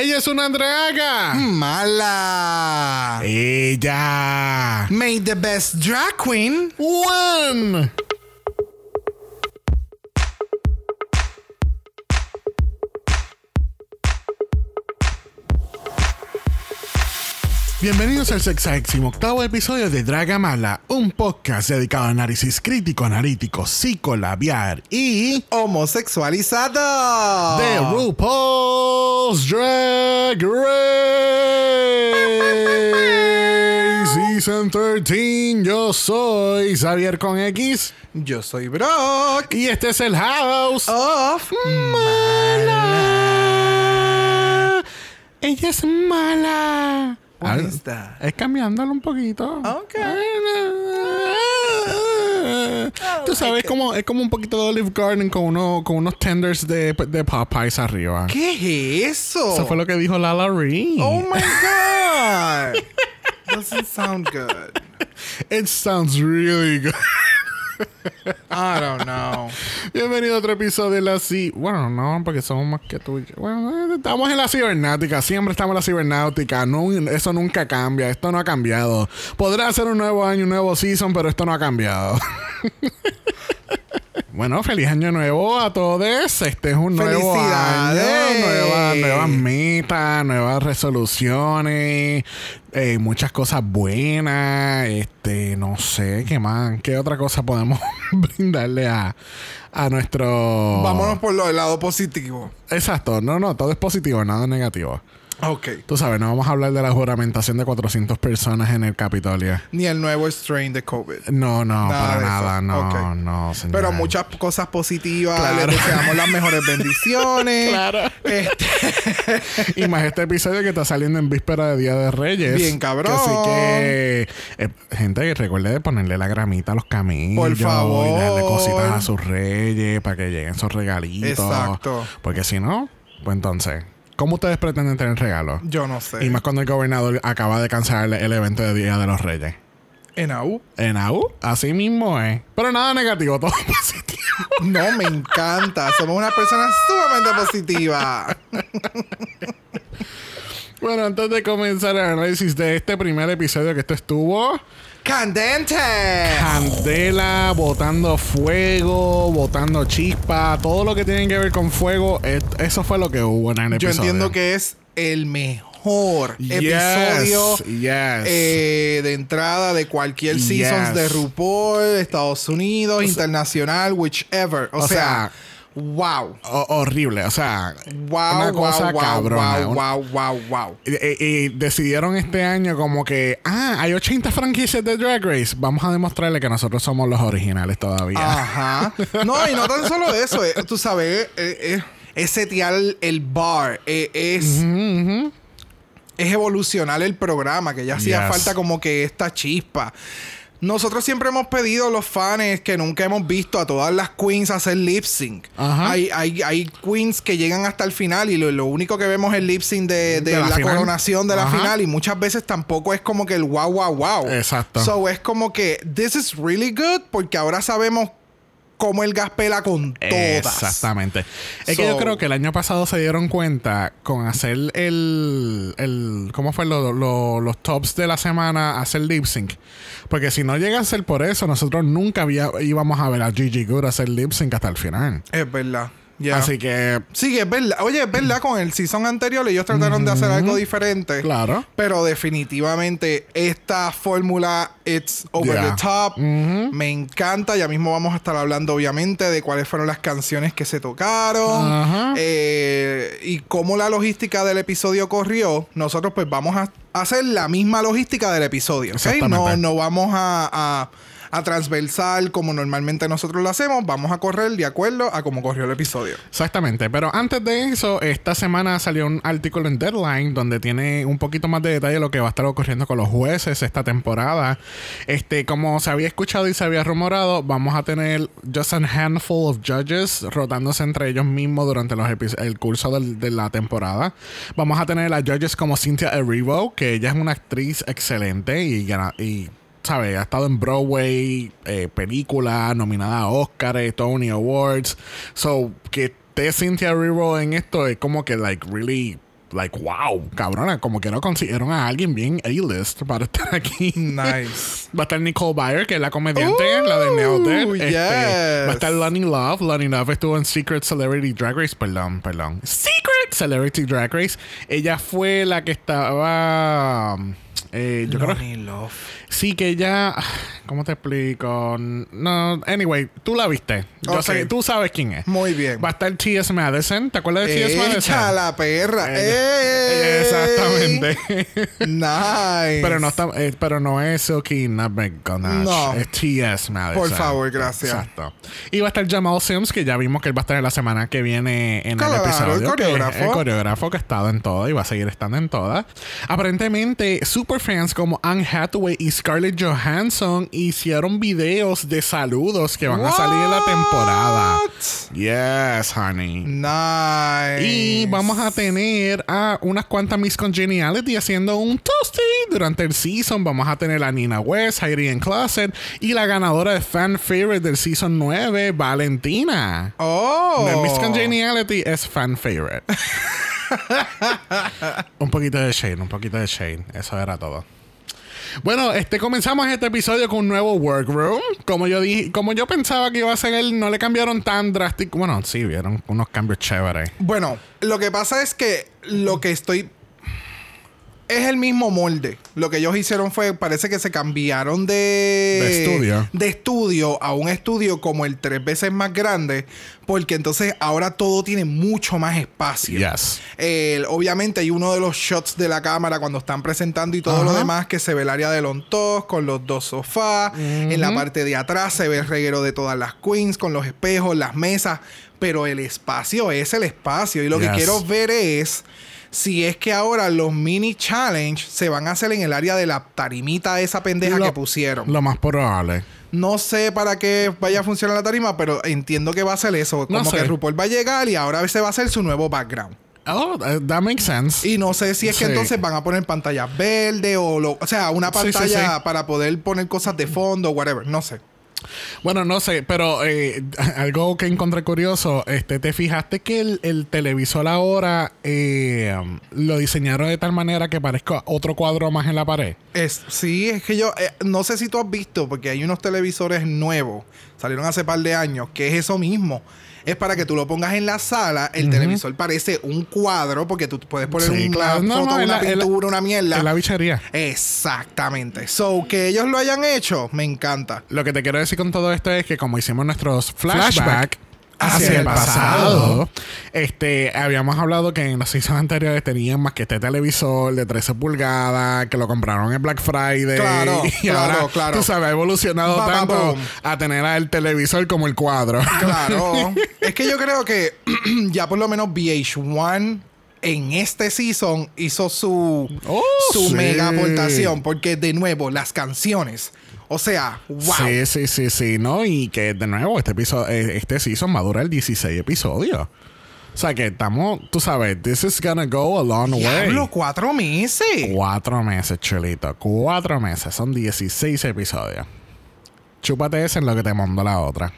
Ella es una draga. Mala. Ella. Made the best drag queen. One. Bienvenidos al sexagésimo octavo episodio de Dragamala, un podcast dedicado a análisis crítico, analítico, psicolabiar y Homosexualizado. de RuPaul's Drag Race Season 13. Yo soy Xavier con X Yo soy Brock. y este es el House. Of Mala. Ella es mala. What Al-? Es cambiándolo un poquito. Ok. Tú sabes, como, es como un poquito de Olive Garden con, uno, con unos tenders de, de Popeyes arriba. ¿Qué es eso? Eso fue lo que dijo Lala Ree. Oh my god. Doesn't sound good. It sounds really good. I don't know. Bienvenido a otro episodio de la ci... Bueno, no, porque somos más que tú. Bueno, eh, estamos en la cibernáutica. Siempre estamos en la cibernáutica. No, eso nunca cambia. Esto no ha cambiado. Podrá ser un nuevo año, un nuevo season, pero esto no ha cambiado. Bueno, feliz año nuevo a todos. Este es un nuevo año. Nuevas, nuevas metas, nuevas resoluciones, eh, muchas cosas buenas. Este, no sé, ¿qué más? ¿Qué otra cosa podemos brindarle a, a nuestro. Vámonos por lo del lado positivo. Exacto, no, no, todo es positivo, nada negativo. Ok. Tú sabes, no vamos a hablar de la juramentación de 400 personas en el Capitolio. Ni el nuevo strain de COVID. No, no, Nada para de eso. nada, no, no, señor. Pero muchas cosas positivas. Claro. Les deseamos las mejores bendiciones. Claro. Este, Y más este episodio que está saliendo en víspera de Día de Reyes. Bien, cabrón. Así que, eh, gente, recuerde de ponerle la gramita a los camillos. Por favor. Y darle cositas a sus reyes para que lleguen sus regalitos. Exacto. Porque si no, pues entonces, ¿cómo ustedes pretenden tener regalos? yo no sé. Y más cuando el gobernador acaba de cancelar el evento de Día de los Reyes. En AU. En AU, así mismo es. Pero nada negativo, todo positivo. No, me encanta. Somos una persona sumamente positiva. Bueno, antes de comenzar el análisis de este primer episodio que esto estuvo... ¡Candente! Candela, botando fuego, botando chispa, todo lo que tiene que ver con fuego, es- eso fue lo que hubo en el Yo episodio. entiendo que es el mejor Yes, episodio yes. eh, de entrada de cualquier Yes. de RuPaul, Estados Unidos, internacional, whichever. O, o sea, sea, wow. ho- horrible, o sea, Wow, una cosa wow, cabrona. wow, wow, wow, wow. Y, decidieron este año como que, ah, hay 80 franquicias de Drag Race, vamos a demostrarle que nosotros somos los originales todavía. Ajá. No, y no tan solo eso. eh, tú sabes, eh, eh, es setear el bar. es, es evolucionar el programa, que ya hacía Yes. falta como que esta chispa. Nosotros siempre hemos pedido a los fans que nunca hemos visto a todas las queens hacer lip sync. Ajá. Hay, hay, hay queens que llegan hasta el final y lo, lo único que vemos es el lip sync de, de De la coronación de la final y muchas veces tampoco es como que el wow, wow, wow. Exacto. So es como que this is really good porque ahora sabemos cómo el gas pela con todas. Exactamente. Es que yo creo que el año pasado se dieron cuenta con hacer el. el ¿Cómo fue? Lo- lo- los tops de la semana, hacer lip sync. Porque si no llega a ser por eso, nosotros nunca había- íbamos a ver a Gigi Good hacer lip sync hasta el final. Es verdad. Así que, Sí, es verdad. Oye, es verdad, con el season anterior ellos trataron de hacer algo diferente. claro. Pero definitivamente esta fórmula, it's over Yeah. the top. Me encanta. Ya mismo vamos a estar hablando, obviamente, de cuáles fueron las canciones que se tocaron. Ajá. eh, y cómo la logística del episodio corrió. Nosotros pues vamos a hacer la misma logística del episodio. ¿ok? Exactamente. No, no vamos a, a, a transversal como normalmente nosotros lo hacemos. Vamos a correr de acuerdo a cómo corrió el episodio. Exactamente, pero antes de eso, esta semana salió un artículo en Deadline donde tiene un poquito más de detalle de lo que va a estar ocurriendo con los jueces esta temporada. Este, como se había escuchado y se había rumorado, vamos a tener just a handful of judges rotándose entre ellos mismos durante los el curso de la temporada. Vamos a tener a judges como Cynthia Erivo, que ella es una actriz excelente y, y ¿sabes? Ha estado en Broadway, eh, película, nominada a Oscars, Tony Awards. So, que esté Cynthia Erivo en esto es como que, like, really like, wow, cabrona, como que no consiguieron a alguien bien A-list para estar aquí. Nice. Va a estar Nicole Byer, que es la comediante, la de Nailed It. Ooh, Este, yes. Va a estar Lonnie Love. Lonnie Love estuvo en Secret Celebrity Drag Race. Perdón, perdón. Secret Celebrity Drag Race. Ella fue la que estaba. Eh, yo creo. Lonnie Love. Sí, que ella. ¿Cómo te explico? No, anyway, tú la viste. Yo Ok. sé, tú sabes quién es. Muy bien. Va a estar T.S. Madison. ¿Te acuerdas de T.S. Madison? Echa la perra. Ella- ¡Ey! Exactamente. Nice. Pero no, está, eh, pero no es Silky Nutmeg Ganache. No. Es T.S. Madison. Por favor, gracias. Exacto. Y va a estar Jamal Sims, que ya vimos que él va a estar la semana que viene en Claro, el episodio. el que coreógrafo. El coreógrafo que ha estado en todas y va a seguir estando en todas. Aparentemente, superfans como Anne Hathaway y Scarlett Johansson hicieron videos de saludos que van a salir en la temporada. Yes, honey. Nice. Y vamos a tener a unas cuantas Miss Congeniality haciendo un toasty durante el season. Vamos a tener a Nina West, Heidi en Closet y la ganadora de fan favorite del season 9, Valentina. Oh. The Miss Congeniality es fan favorite. un poquito de Shane, un poquito de Shane. Eso era todo. Bueno, este comenzamos este episodio con un nuevo workroom. Como yo dije, como yo pensaba que iba a ser él, no le cambiaron tan drástico. Bueno, sí, vieron unos cambios chéveres. Bueno, lo que pasa es que lo que estoy. Es el mismo molde. Lo que ellos hicieron fue, parece que se cambiaron de... De estudio. De estudio a un estudio como el tres veces más grande. Porque entonces ahora todo tiene mucho más espacio. Yes. Obviamente hay uno de los shots de la cámara cuando están presentando y todo lo demás que se ve el área del on top con los dos sofás. En la parte de atrás se ve el reguero de todas las queens con los espejos, las mesas. Pero el espacio es el espacio. Y lo que quiero ver es si es que ahora los mini challenge se van a hacer en el área de la tarimita esa pendeja Lo- que pusieron. Lo más probable. No sé para qué vaya a funcionar la tarima, pero entiendo que va a ser eso. No Como sé. que RuPaul va a llegar y ahora se va a hacer su nuevo background. Oh, uh, that makes sense. Y no sé si es que Sí. entonces van a poner pantallas verdes o lo, o sea, una sí, pantalla sí. para poder poner cosas de fondo, whatever, no sé. Bueno, no sé, pero eh, algo que encontré curioso, este, ¿te fijaste que el, el televisor ahora eh, um, lo diseñaron de tal manera que parezca otro cuadro más en la pared? Es, sí, es que yo eh, no sé si tú has visto, porque hay unos televisores nuevos, salieron hace par de años, que es eso mismo. Es para que tú lo pongas en la sala, el televisor parece un cuadro, porque tú puedes poner Sí, una claro. No, foto, no, una la- pintura, una mierda. En la bichería. Exactamente. So, que ellos lo hayan hecho, me encanta. Lo que te quiero decir con todo esto es que como hicimos nuestros flashback, Flashback hacia, el pasado, este, habíamos hablado que en los seasons anteriores tenían más que este televisor de 13 pulgadas, que lo compraron en Black Friday. Claro, y claro, ahora, claro. tú sabes, ha evolucionado Ba, ba, tanto a tener al televisor como el cuadro. Claro. es que yo creo que ya por lo menos VH1 en este season hizo su, Oh, su sí. mega aportación. Porque de nuevo, las canciones. O sea, wow. Sí, sí, sí, sí, ¿no? Y que de nuevo, este episodio, eh, este season va a durar 16 episodios. O sea que estamos, tú sabes, this is gonna go a long way. Diablo, cuatro meses. Cuatro meses, chulito. Cuatro meses. Son 16 episodios. Chúpate ese en lo que te mando la otra.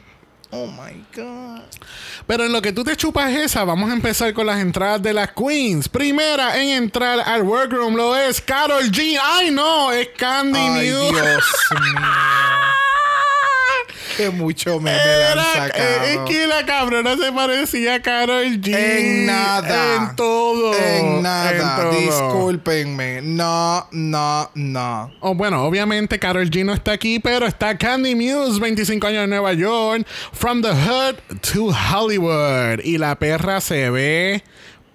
Oh my God. Pero en lo que tú te chupas esa, vamos a empezar con las entradas de las queens. Primera en entrar al workroom lo es Carol G. ¡Ay, no! Es Candy Ay. Dios mío. Que mucho me, han sacado. eh, es que la cabrona se parecía a Carol G. En nada. En todo. En nada. En todo. Discúlpenme. No, no, no. Oh, bueno, obviamente Carol G no está aquí, pero está Candy Muse, 25 años en Nueva York, from the hood to Hollywood. Y la perra se ve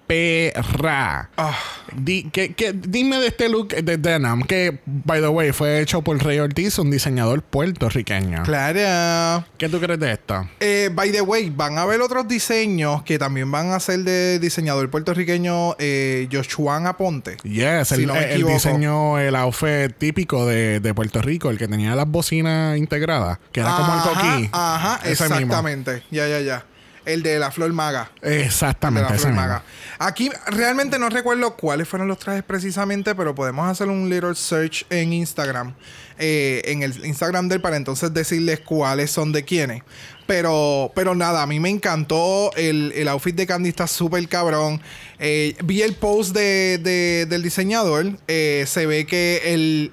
perra. Ah. Di- que- que- dime de este look de denim, que, by the way, fue hecho por Rey Ortiz, un diseñador puertorriqueño. Claro. ¿Qué tú crees de esto? Eh, by the way, van a haber otros diseños que también van a ser de diseñador puertorriqueño eh, Joshua Aponte. Yes, Si el, no me el diseño, el outfit típico de, de Puerto Rico, el que tenía las bocinas integradas, que era como el Ajá, coquí. Ajá, mismo. exactamente. Ya, ya, ya. El de la Flor Maga. De Exactamente. la ese Flor. Maga. Aquí realmente no recuerdo cuáles fueron los trajes precisamente, pero podemos hacer un little search en Instagram. eh, en el Instagram del para entonces decirles cuáles son de quiénes. Pero, pero nada, a mí me encantó. El, el outfit de Candy está súper cabrón. Eh, vi el post de, de- del diseñador. Eh, se ve que el,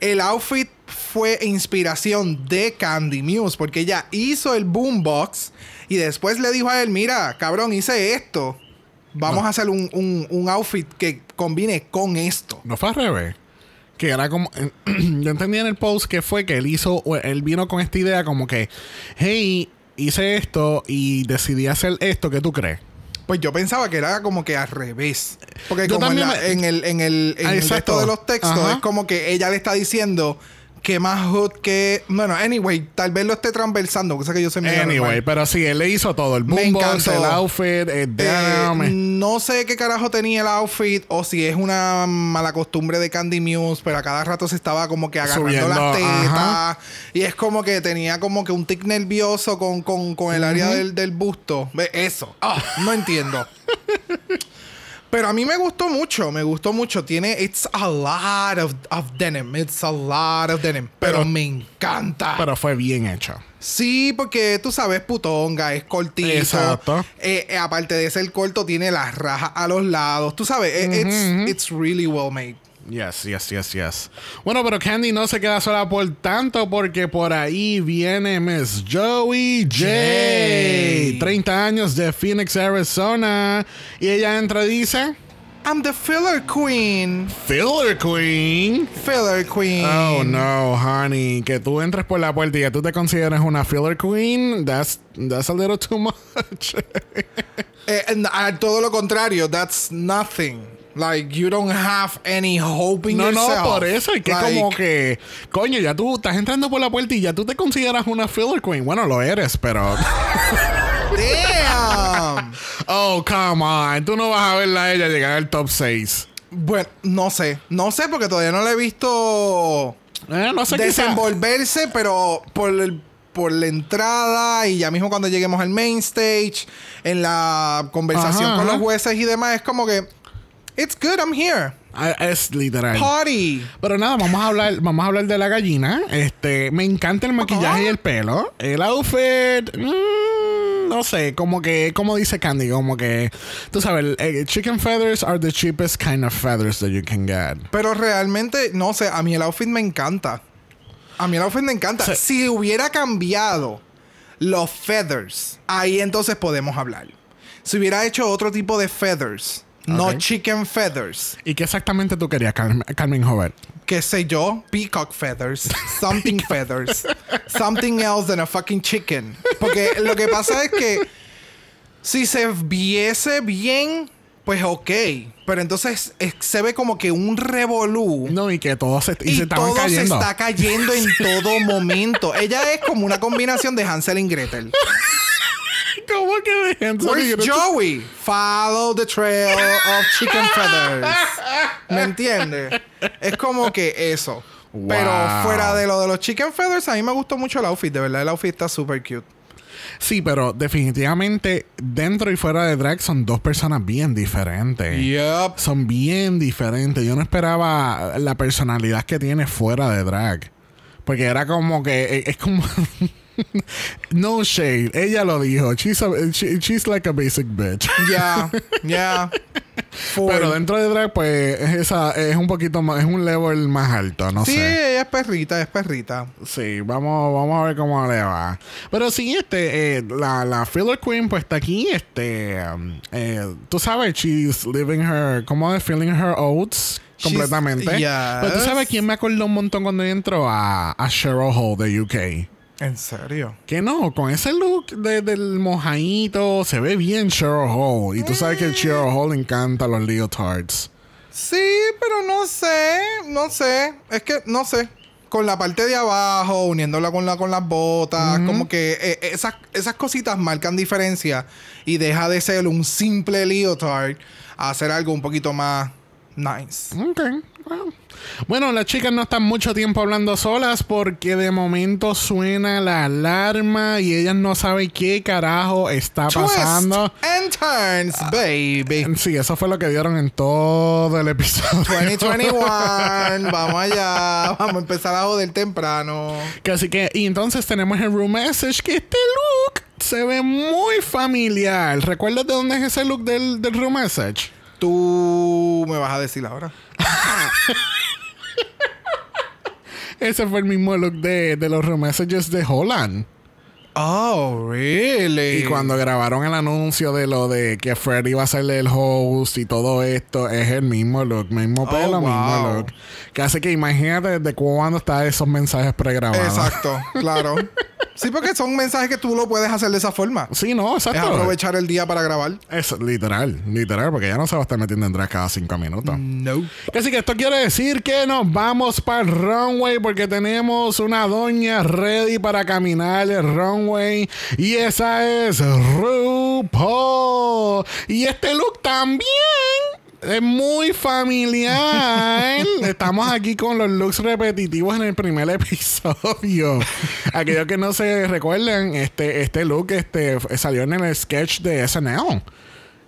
el outfit fue inspiración de Candy Muse. Porque ella hizo el boombox. Y después le dijo a él: Mira, cabrón, hice esto. Vamos a hacer un, un- un outfit que combine con esto. No fue al revés. Que era como. yo entendí en el post que fue que él hizo. Él vino con esta idea como que. Hey, hice esto y decidí hacer esto. ¿Qué tú crees? Pues yo pensaba que era como que al revés. Porque Yo como en, también la- me- en el, en el, en Ah, el exacto. resto de los textos Ajá. es como que ella le está diciendo que más hood que... Bueno, anyway, tal vez lo esté transversando, cosa que yo medio Anyway, normal. pero sí, él le hizo todo. El boombox, el outfit, el Eh, eh. no sé qué carajo tenía el outfit o si es una mala costumbre de Candy Muse, pero a cada rato se estaba como que agarrando Subiendo, las tetas ajá. y es como que tenía como que un tic nervioso con, con- con el área del, del busto. Ve, Eso. Ah, no entiendo. Pero a mí me gustó mucho, me gustó mucho. Tiene, it's a lot of, of denim, it's a lot of denim. Pero, Pero- me encanta. Pero fue bien hecho. Sí, porque tú sabes, putonga, es cortito. Exacto. Eh, eh, aparte de ser corto, tiene las rajas a los lados. Tú sabes, eh, it's, it's really well made. Yes, yes, yes, yes. Bueno, pero Candy no se queda sola por tanto porque por ahí viene Miss Joey J. J. 30 años de Phoenix, Arizona. Y ella entra y dice... I'm the filler queen. Filler Queen. Filler queen. Oh no, honey, que tú entres por la puerta y tú te consideres una filler queen, that's that's a little too much. Eh, and, ah, todo lo contrario, that's nothing. Like, you don't have any hope in no, no, yourself. por eso es que Like, como que, coño, ya tú estás entrando por la puerta y ya tú te consideras una filler queen. Bueno, lo eres, pero Damn. oh, come on, tú no vas a verla a ella llegar al top 6. bueno, no sé. No sé porque todavía no la he visto Eh, no sé desenvolverse, pero por el- por la entrada y ya mismo cuando lleguemos al main stage, en la conversación Ajá, con ajá. los jueces y demás, es como que it's good, I'm here. Ah, Es literal. Party. Pero nada, vamos a hablar, vamos a hablar de la gallina. Este, me encanta el maquillaje y el pelo. El outfit, mm, no sé, como que, como dice Candy, como que, tú sabes, eh, chicken feathers are the cheapest kind of feathers that you can get. Pero realmente, no sé, a mí el outfit me encanta. A mí el outfit me encanta. Si hubiera cambiado los feathers, ahí entonces podemos hablar. Si hubiera hecho otro tipo de feathers, no chicken feathers, ¿Y qué exactamente tú querías, Carmen, Carmen Jover? qué sé yo, peacock feathers, something feathers, something else than a fucking chicken. Porque lo que pasa es que si se viese bien, pues ok. Pero entonces se ve como que un revolú. No, y que todos se, y Y, se todo cayendo. se está cayendo en todo momento. Ella es como una combinación de Hansel y Gretel. ¿Cómo que Where's Gretel? Joey? Follow the trail of chicken feathers. ¿Me entiendes? Es como que eso. Wow. Pero fuera de lo de los chicken feathers, a mí me gustó mucho el outfit. De verdad, el outfit está súper cute. Sí, pero definitivamente dentro y fuera de drag son dos personas bien diferentes. Yup. Son bien diferentes. Yo no esperaba la personalidad que tiene fuera de drag. Porque era como que eh, es como no shade. Ella lo dijo. She's, a- she- she's like a basic bitch. Ya, ya. Full. Pero dentro de drag, pues, es, esa, es un poquito más, es un level más alto, no Sí, sé. ella es perrita, es perrita. Sí, vamos, vamos a ver cómo le va. Pero sí, este, eh, la, la Filler Queen, pues está aquí, este, um, eh, tú sabes, she's living her, como de feeling her oats completamente. yes. Pero tú sabes quién me acordó un montón cuando entró a, a Cheryl Hall de UK. ¿En serio? Que no, con ese look de- del mojadito se ve bien Cheryl Hall. Y tú sabes que a Cheryl Hall encanta los leotards. Sí, pero no sé, no sé. Es que no sé. Con la parte de abajo, uniéndola con, la, con las botas, como que eh, esas, esas cositas marcan diferencia y deja de ser un simple leotard a hacer algo un poquito más nice. Ok. Bueno. Bueno, las chicas no están mucho tiempo hablando solas porque de momento suena la alarma y ellas no saben qué carajo está pasando. Twist and turns, baby. Sí, eso fue lo que dieron en todo el episodio. 2021. Vamos allá. Vamos a empezar a joder temprano. Que Así que, y entonces tenemos el room message que este look se ve muy familiar. ¿Recuerdas de dónde es ese look del, del room message? Tú me vas a decir ahora. Ese fue el mismo look de, de los room messages de Holland. Oh, really? Y cuando grabaron el anuncio de lo de que Fred iba a ser el host y todo esto, es el mismo look, mismo pelo, mismo wow. look. Que hace que imagínate desde cuándo están esos mensajes pregrabados. Exacto, claro. Sí, porque son mensajes que tú lo puedes hacer de esa forma. Sí, no, Es exacto. aprovechar el día para grabar. Es literal, literal, porque ya no se va a estar metiendo en drag cada cinco minutos. No. Así que esto quiere decir que nos vamos para el runway porque tenemos una doña ready para caminar el runway y esa es RuPaul. Y este look también es muy familiar. Estamos aquí con los looks repetitivos en el primer episodio. Aquellos que no se recuerdan, este, este look este, salió en el sketch de SNL.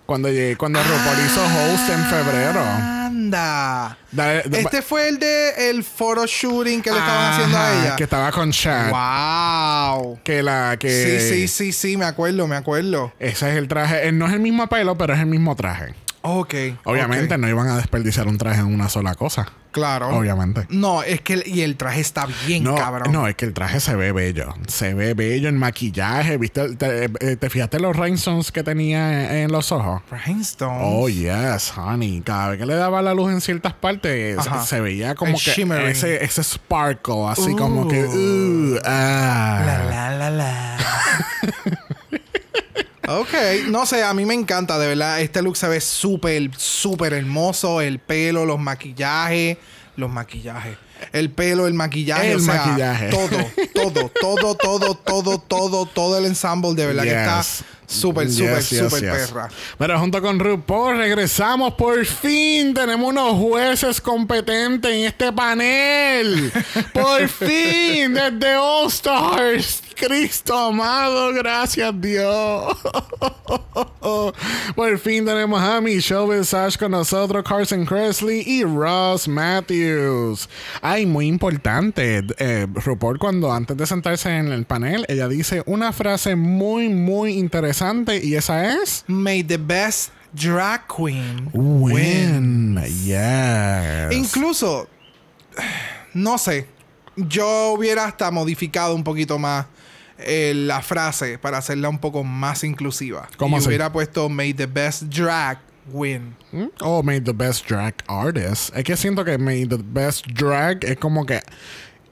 Cuando, llegué- cuando RuPaul hizo host en febrero. Anda. Este fue el de el photo shooting que le estaban haciendo a ella. Que estaba con Chad. Wow. Que la que. Sí, sí, sí, sí, me acuerdo, me acuerdo. Ese es el traje. No es el mismo pelo, pero es el mismo traje. Ok. Obviamente no iban a desperdiciar un traje en una sola cosa. Claro. Obviamente. No, es que el, y el traje está bien, No, cabrón. no, es que el traje se ve bello. Se ve bello en maquillaje. ¿Viste? ¿Te, eh, te fijaste los rhinestones que tenía en los ojos? Rhinestones. Oh, yes, honey. Cada vez que le daba la luz en ciertas partes, se, veía como El que shimmering. ese, ese sparkle, así Uh. como que. uh, ah. La, la, la, la. ok, no sé, a mí me encanta, de verdad. Este look se ve súper, súper hermoso. El pelo, los maquillajes, los maquillajes. El pelo, el maquillaje, El o sea, maquillaje. todo, todo, todo, todo, todo, todo, todo el ensemble de verdad que está. Súper, súper, súper perra. Pero junto con RuPaul regresamos por fin. Tenemos unos jueces competentes en este panel. Por fin, desde All Stars. Cristo amado, gracias Dios. Por fin tenemos a Michelle Visage con nosotros, Carson Cresley y Ross Matthews. Ay, muy importante. Eh, RuPaul, cuando antes de sentarse en el panel, ella dice una frase muy, muy interesante y esa es. May the best drag queen Win. Yes. Incluso, no sé, yo hubiera hasta modificado un poquito más eh, la frase para hacerla un poco más inclusiva. ¿Cómo y así? hubiera puesto May the best drag win. Oh, made the best drag artist. Es que siento que made the best drag es como que.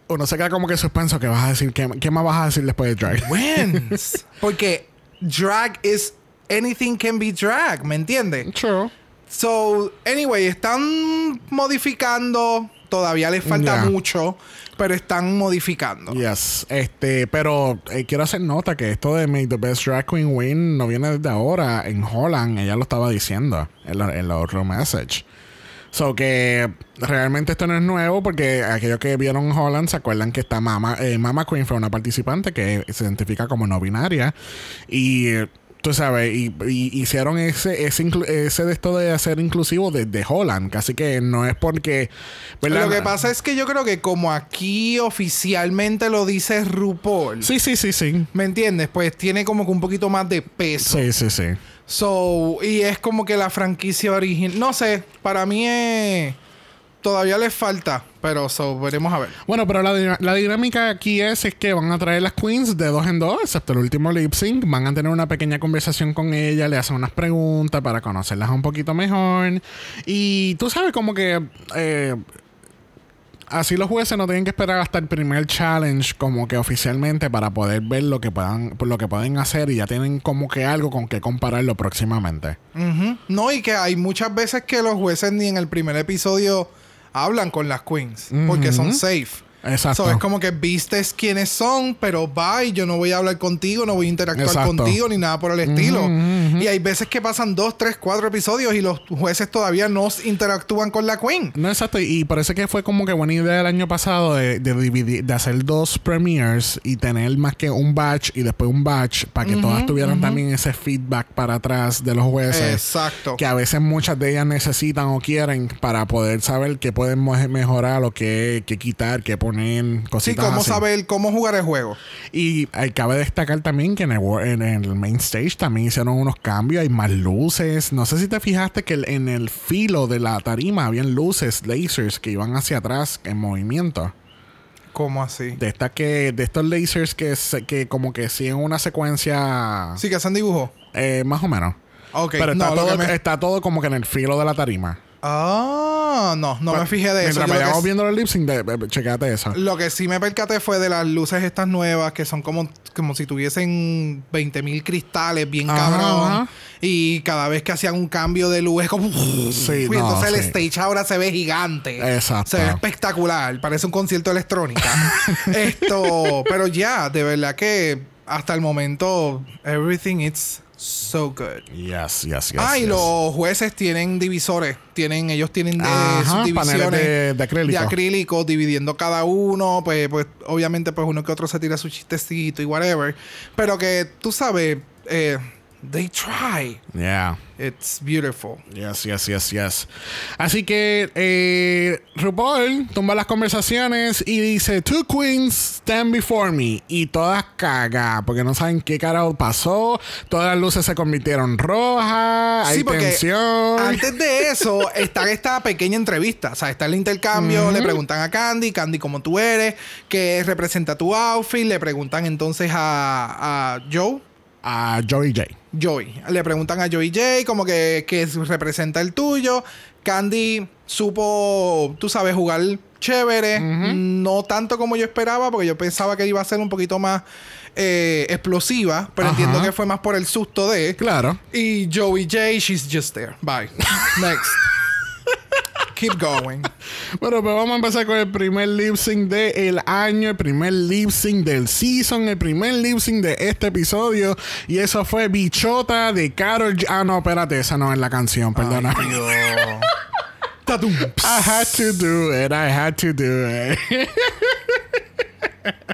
Uno se queda como que suspenso que vas a decir. ¿Qué, qué más vas a decir después de drag? Wins. Porque drag is anything can be drag, ¿me entiendes? True. So, anyway, están modificando. Todavía les falta mucho, pero están modificando. Yes. Este, pero eh, quiero hacer nota que esto de Make the Best Drag Queen Win no viene desde ahora. En Holland, ella lo estaba diciendo en, la- en el otro message. So que realmente esto no es nuevo porque aquellos que vieron Holland se acuerdan que esta Mama, eh, Mama Queen fue una participante que se identifica como no binaria y tú sabes, y, y hicieron ese, ese, ese de esto de hacer inclusivo desde Holland, casi que no es porque... ¿verdad? Lo que pasa es que yo creo que como aquí oficialmente lo dice RuPaul, Sí, sí, sí, sí. ¿me entiendes? Pues tiene como que un poquito más de peso. Sí, sí, sí. So, y es como que la franquicia original. No sé, para mí. Todavía les falta, pero so, veremos a ver. Bueno, pero la, la dinámica aquí es, es que van a traer las queens de dos en dos, excepto el último lip sync. Van a tener una pequeña conversación con ella, le hacen unas preguntas para conocerlas un poquito mejor. Y tú sabes, como que eh, así los jueces no tienen que esperar hasta el primer challenge, como que oficialmente, para poder ver lo que puedan, lo que pueden hacer y ya tienen como que algo con que compararlo próximamente. No, y que hay muchas veces que los jueces ni en el primer episodio hablan con las queens, porque son safe. Exacto. So, es como que vistes quiénes son, pero bye, yo no voy a hablar contigo, no voy a interactuar Exacto. contigo ni nada por el estilo. Y hay veces que pasan dos, tres, cuatro episodios y los jueces todavía no interactúan con la Queen. No, exacto. Y parece que fue como que buena idea el año pasado de, de dividir, de hacer dos premiers y tener más que un batch y después un batch para que todas tuvieran también ese feedback para atrás de los jueces. Exacto. Que a veces muchas de ellas necesitan o quieren para poder saber qué pueden mejorar o qué, qué quitar, qué poner, Sí, cositas cómo así. saber cómo jugar el juego. Y eh, cabe destacar también que en el, wor- en el main stage también hicieron unos cambios, hay más luces. No sé si te fijaste que el- en el filo de la tarima habían luces, lasers que iban hacia atrás en movimiento. ¿Cómo así? De estas que, de estos lasers que, se- que como que siguen una secuencia Sí, que hacen dibujo. eh, más o menos. Ok, Pero está, no, todo, me- está todo como que en el filo de la tarima. Ah, no, no me fijé de eso. Mientras vayamos viendo el lip sync, checate eso. lo que sí me percaté fue de las luces estas nuevas que son como, como si tuviesen 20.000 cristales bien Ajá, cabrón. ajá. Y cada vez que hacían un cambio de luz es como... Sí, y no, entonces el stage ahora se ve gigante. Exacto. Se ve espectacular. Parece un concierto de electrónica. Esto... Pero ya, de verdad que hasta el momento everything is so good. Yes, yes, yes. Ah, y yes. los jueces tienen divisores. Tienen, ellos tienen de Ajá, subdivisiones paneles de- de acrílico. acrílico, dividiendo cada uno. Pues, pues, obviamente, pues uno que otro se tira su chistecito y whatever. Pero que tú sabes, eh, they try. Yeah. It's beautiful. Yes, yes, yes, yes. Así que eh, RuPaul tumba las conversaciones y dice: Two queens stand before me. Y todas cagan porque no saben qué carajo pasó. Todas las luces se convirtieron rojas. Hay Sí, porque tensión. Antes de eso, está esta pequeña entrevista. O sea, está el intercambio. Le preguntan a Candy, Candy, ¿cómo tú eres? ¿Qué representa tu outfit? Le preguntan entonces a, a Joe. A Joey J. Joey. Le preguntan a Joey J como que, que representa el tuyo. Candy supo, tú sabes, jugar chévere. No tanto como yo esperaba, porque yo pensaba que iba a ser un poquito más eh, explosiva. Pero Ajá. entiendo que fue más por el susto de... Claro. Y Joey J, she's just there. Bye. Next. Keep going. Bueno, pues vamos a empezar con el primer lip sync del año, el primer lip sync del season, el primer lip sync de este episodio. Y eso fue Bichota de Karol G. Ah, no, espérate, esa no es la canción, perdona. Tatum. I had to do it, I had to do it.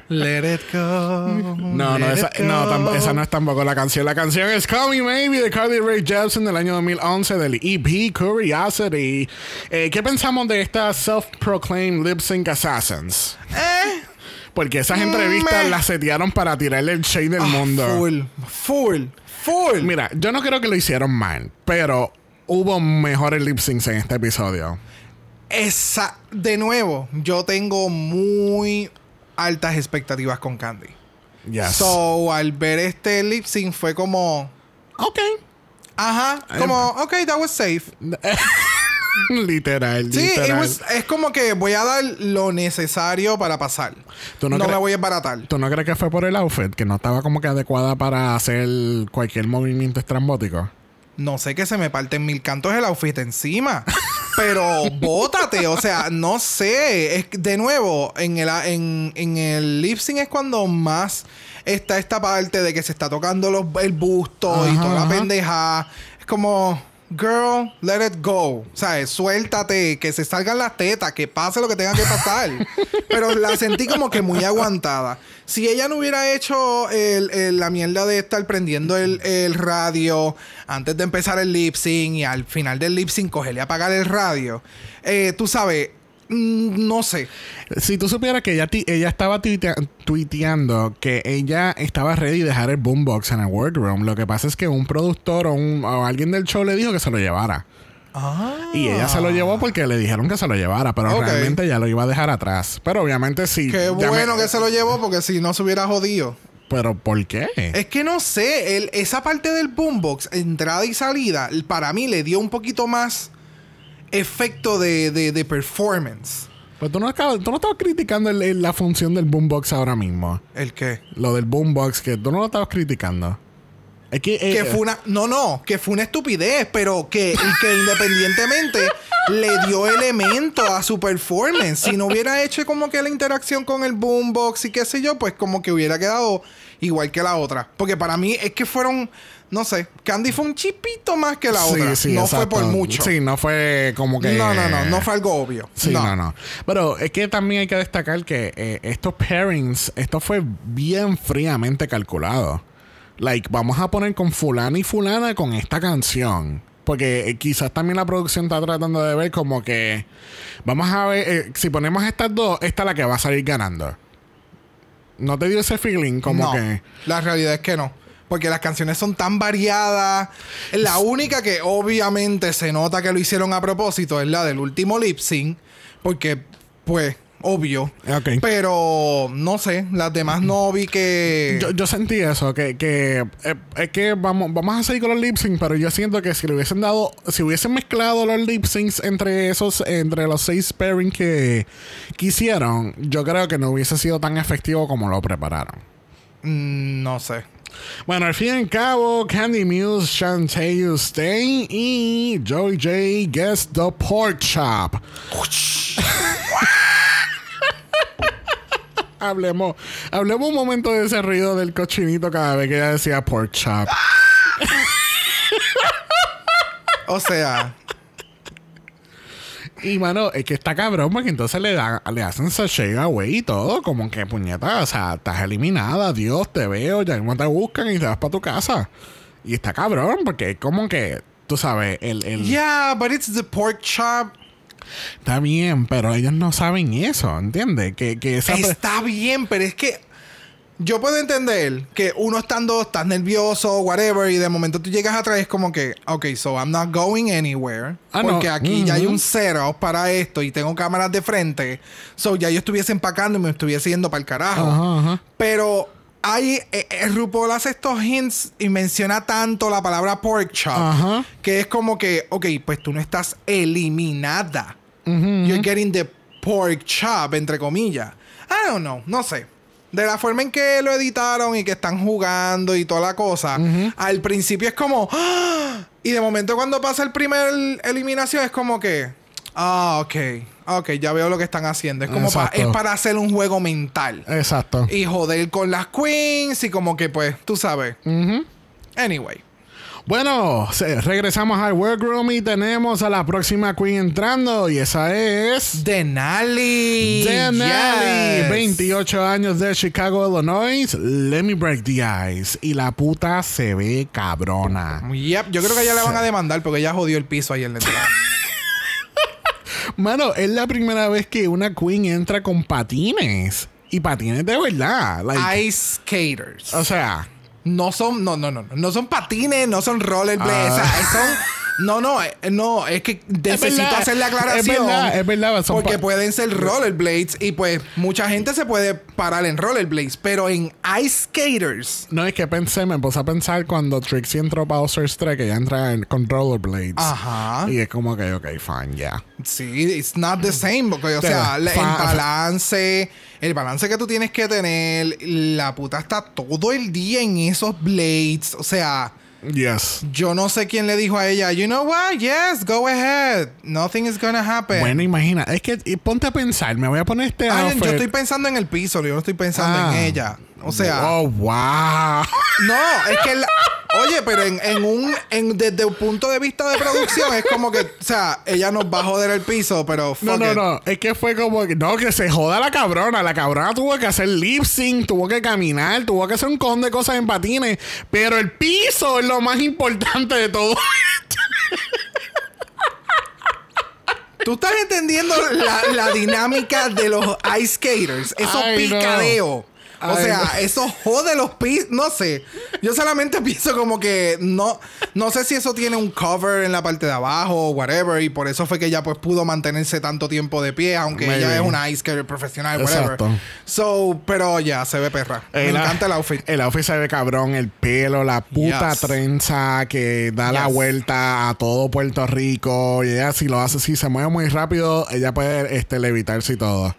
Let it go. No, no, esa, no, esa es tampoco la canción. La canción es Call Me Maybe de Carly Rae Jepsen del año 2011 del EP Curiosity. Eh, ¿Qué pensamos de estas self-proclaimed lip sync assassins? Eh. Porque esas entrevistas Meh. las setearon para tirarle el shade del Ah, mundo. Full. Full. Full. Mira, yo no creo que lo hicieron mal, pero hubo mejores lip syncs en este episodio. Esa, de nuevo, yo tengo muy altas expectativas con Candy. Yes. So, al ver este lip sync fue como, ok. ajá, como, ok, that was safe. literal, Sí, it literal. was- es como que voy a dar lo necesario para pasar. ¿Tú no no me voy a embaratar. ¿Tú no crees que fue por el outfit? Que no estaba como que adecuada para hacer cualquier movimiento estrambótico. No sé que se me parten mil cantos el outfit encima. Pero bótate, o sea, no sé. Es de nuevo, en el, en, en el lip sync es cuando más está esta parte de que se está tocando los- el busto y toda la ajá. pendeja. Es como, girl, let it go. O sea, suéltate, que se salgan las tetas, que pase lo que tenga que pasar. Pero la sentí como que muy aguantada. Si ella no hubiera hecho el- el- la mierda de estar prendiendo el, el radio antes de empezar el lip sync y al final del lip sync cogerle a apagar el radio, eh, tú sabes, no sé. Si tú supieras que ella, ella estaba tuitea- tuiteando que ella estaba ready de dejar el boombox en el workroom, lo que pasa es que un productor o, un- o alguien del show le dijo que se lo llevara. Y ella se lo llevó porque le dijeron que se lo llevara, pero realmente ya lo iba a dejar atrás. Pero obviamente sí. Qué me- bueno que se lo llevó porque si no se hubiera jodido. Pero ¿por qué? Es que no sé, el- esa parte del boombox, entrada y salida, para mí le dio un poquito más efecto de, de- de performance. Pero tú no, acabas- tú no estabas criticando el- el- la función del boombox ahora mismo. ¿El qué? Lo del boombox, que tú no lo estabas criticando. Es que, eh, que fue una. No, no, que fue una estupidez, pero que, que independientemente le dio elemento a su performance. Si no hubiera hecho como que la interacción con el boombox y qué sé yo, pues como que hubiera quedado igual que la otra. Porque para mí es que fueron. No sé, Candy fue un chipito más que la Sí, otra. sí, no fue por mucho. Sí, no fue como que. No, no, no, no fue algo obvio. Sí, no. no, Pero es que también hay que destacar que eh, estos pairings, esto fue bien fríamente calculado. Like, vamos a poner con fulana y fulana con esta canción. Porque eh, quizás también la producción está tratando de ver como que... Vamos a ver, eh, si ponemos estas dos, esta es la que va a salir ganando. ¿No te dio ese feeling como No, que... La realidad es que no. Porque las canciones son tan variadas. La única que obviamente se nota que lo hicieron a propósito es la del último lip sync. Porque, pues, obvio. Ok. Pero no sé, las demás no vi que. Yo, yo sentí eso, que, que eh, es que vamos, vamos a seguir con los lip syncs, pero yo siento que si le hubiesen dado, si hubiesen mezclado los lip syncs entre esos, entre los seis pairing que, que hicieron, yo creo que no hubiese sido tan efectivo como lo prepararon. Mm, no sé. Bueno, al fin y al cabo, Candy Muse, Shantae Stay y Joey J gets the pork chop. hablemos, hablemos un momento de ese ruido del cochinito cada vez que ella decía pork chop. O sea, Y mano, es que está cabrón porque entonces le dan, le hacen sachet away y todo, como que puñeta, o sea, estás eliminada, Dios, te veo, ya mismo te buscan y te vas para tu casa. Y está cabrón, porque es como que, tú sabes, el, el yeah, but it's the pork chop. está bien, pero ellos no saben eso, ¿entiendes? Que, que esa Está bien, pero es que yo puedo entender que uno estando, estás nervioso, whatever, y de momento tú llegas atrás es como que, ok, so I'm not going anywhere. Ah, no. porque aquí ya hay un setup para esto y tengo cámaras de frente. So ya yo estuviese empacando y me estuviese yendo para el carajo. Ajá, ajá. Pero hay, eh, eh, RuPaul hace estos hints y menciona tanto la palabra pork chop Ajá. que es como que, ok, pues tú no estás eliminada. You're getting the pork chop, entre comillas. I don't know, no sé. De la forma en que lo editaron y que están jugando y toda la cosa, al principio es como. ¡ah! Y de momento, cuando pasa el primer eliminación, es como que. Ah, ok. Ok, ya veo lo que están haciendo. Es como pa- es para hacer un juego mental. Exacto. Y joder con las queens y como que pues, tú sabes. Anyway. Bueno, regresamos al workroom y tenemos a la próxima queen entrando y esa es... Denali. Denali, Yes. 28 años de Chicago, Illinois. Let me break the ice. Y la puta se ve cabrona. Yep, yo creo que ya le van a demandar porque ella jodió el piso ahí en la entrada. Mano, es la primera vez que una queen entra con patines. Y patines de verdad. Like, Ice skaters. o sea, No son, no, no, no, no, son patines, no son rollerblades, Ah. o sea, son, no, no, eh, no, es que necesito verdad, hacer la es aclaración. verdad, es verdad, porque pueden ser rollerblades y pues mucha gente se puede parar en rollerblades, pero en ice skaters, no es que pensé, me puse a pensar cuando Trixie entró para Bowser's Trek, que ella entra en- con rollerblades. Ajá. Y es como que, ok, fine, ya. sí, it's not the same, porque o Pero, sea, el balance, el balance que tú tienes que tener, la puta está todo el día en esos blades, o sea, Yes. Yo no sé quién le dijo a ella, you know what, yes, go ahead. Nothing is gonna happen. Bueno, imagina, es que y ponte a pensar, me voy a poner este Ah, outfit. yo estoy pensando en el piso, yo no estoy pensando Ah. en ella. O sea, Oh, wow. no, es que la- oye, pero en, en un en, desde un punto de vista de producción es como que, o sea, ella nos va a joder el piso, pero No, fuck no, it. no. Es que fue como que. No, que se joda la cabrona. La cabrona tuvo que hacer lip sync, tuvo que caminar, tuvo que hacer un con de cosas en patines. Pero el piso es lo más importante de todo. Tú estás entendiendo la, la dinámica de los ice skaters, esos Ay, no. O Ay, sea, no. eso jode los pisos. No sé. Yo solamente pienso como que no, no sé si eso tiene un cover en la parte de abajo o whatever. Y por eso fue que ella pues pudo mantenerse tanto tiempo de pie, aunque Maybe. ella es una ice skater profesional, whatever. Exacto. So, pero ya, se ve perra. Me encanta el outfit. El outfit se ve cabrón, el pelo, la puta Yes. trenza que da la vuelta a todo Puerto Rico. Y ella, si lo hace, si se mueve muy rápido, ella puede este, levitarse y todo.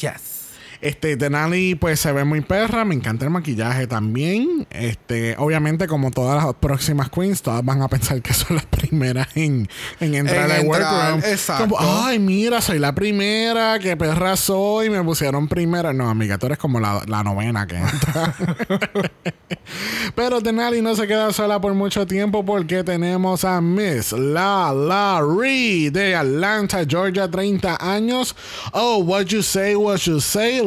Yes. Este, Denali, pues se ve muy perra. Me encanta el maquillaje también. Este, obviamente, como todas las próximas queens, todas van a pensar que son las primeras en, en entrar al workroom. Exacto. Como, ay, mira, soy la primera. Qué perra soy. Me pusieron primera. No, amiga, tú eres como la, la novena que entra. Pero Denali no se queda sola por mucho tiempo porque tenemos a Miss La La Ree de Atlanta, Georgia, 30 años. Oh, what you say, what you say.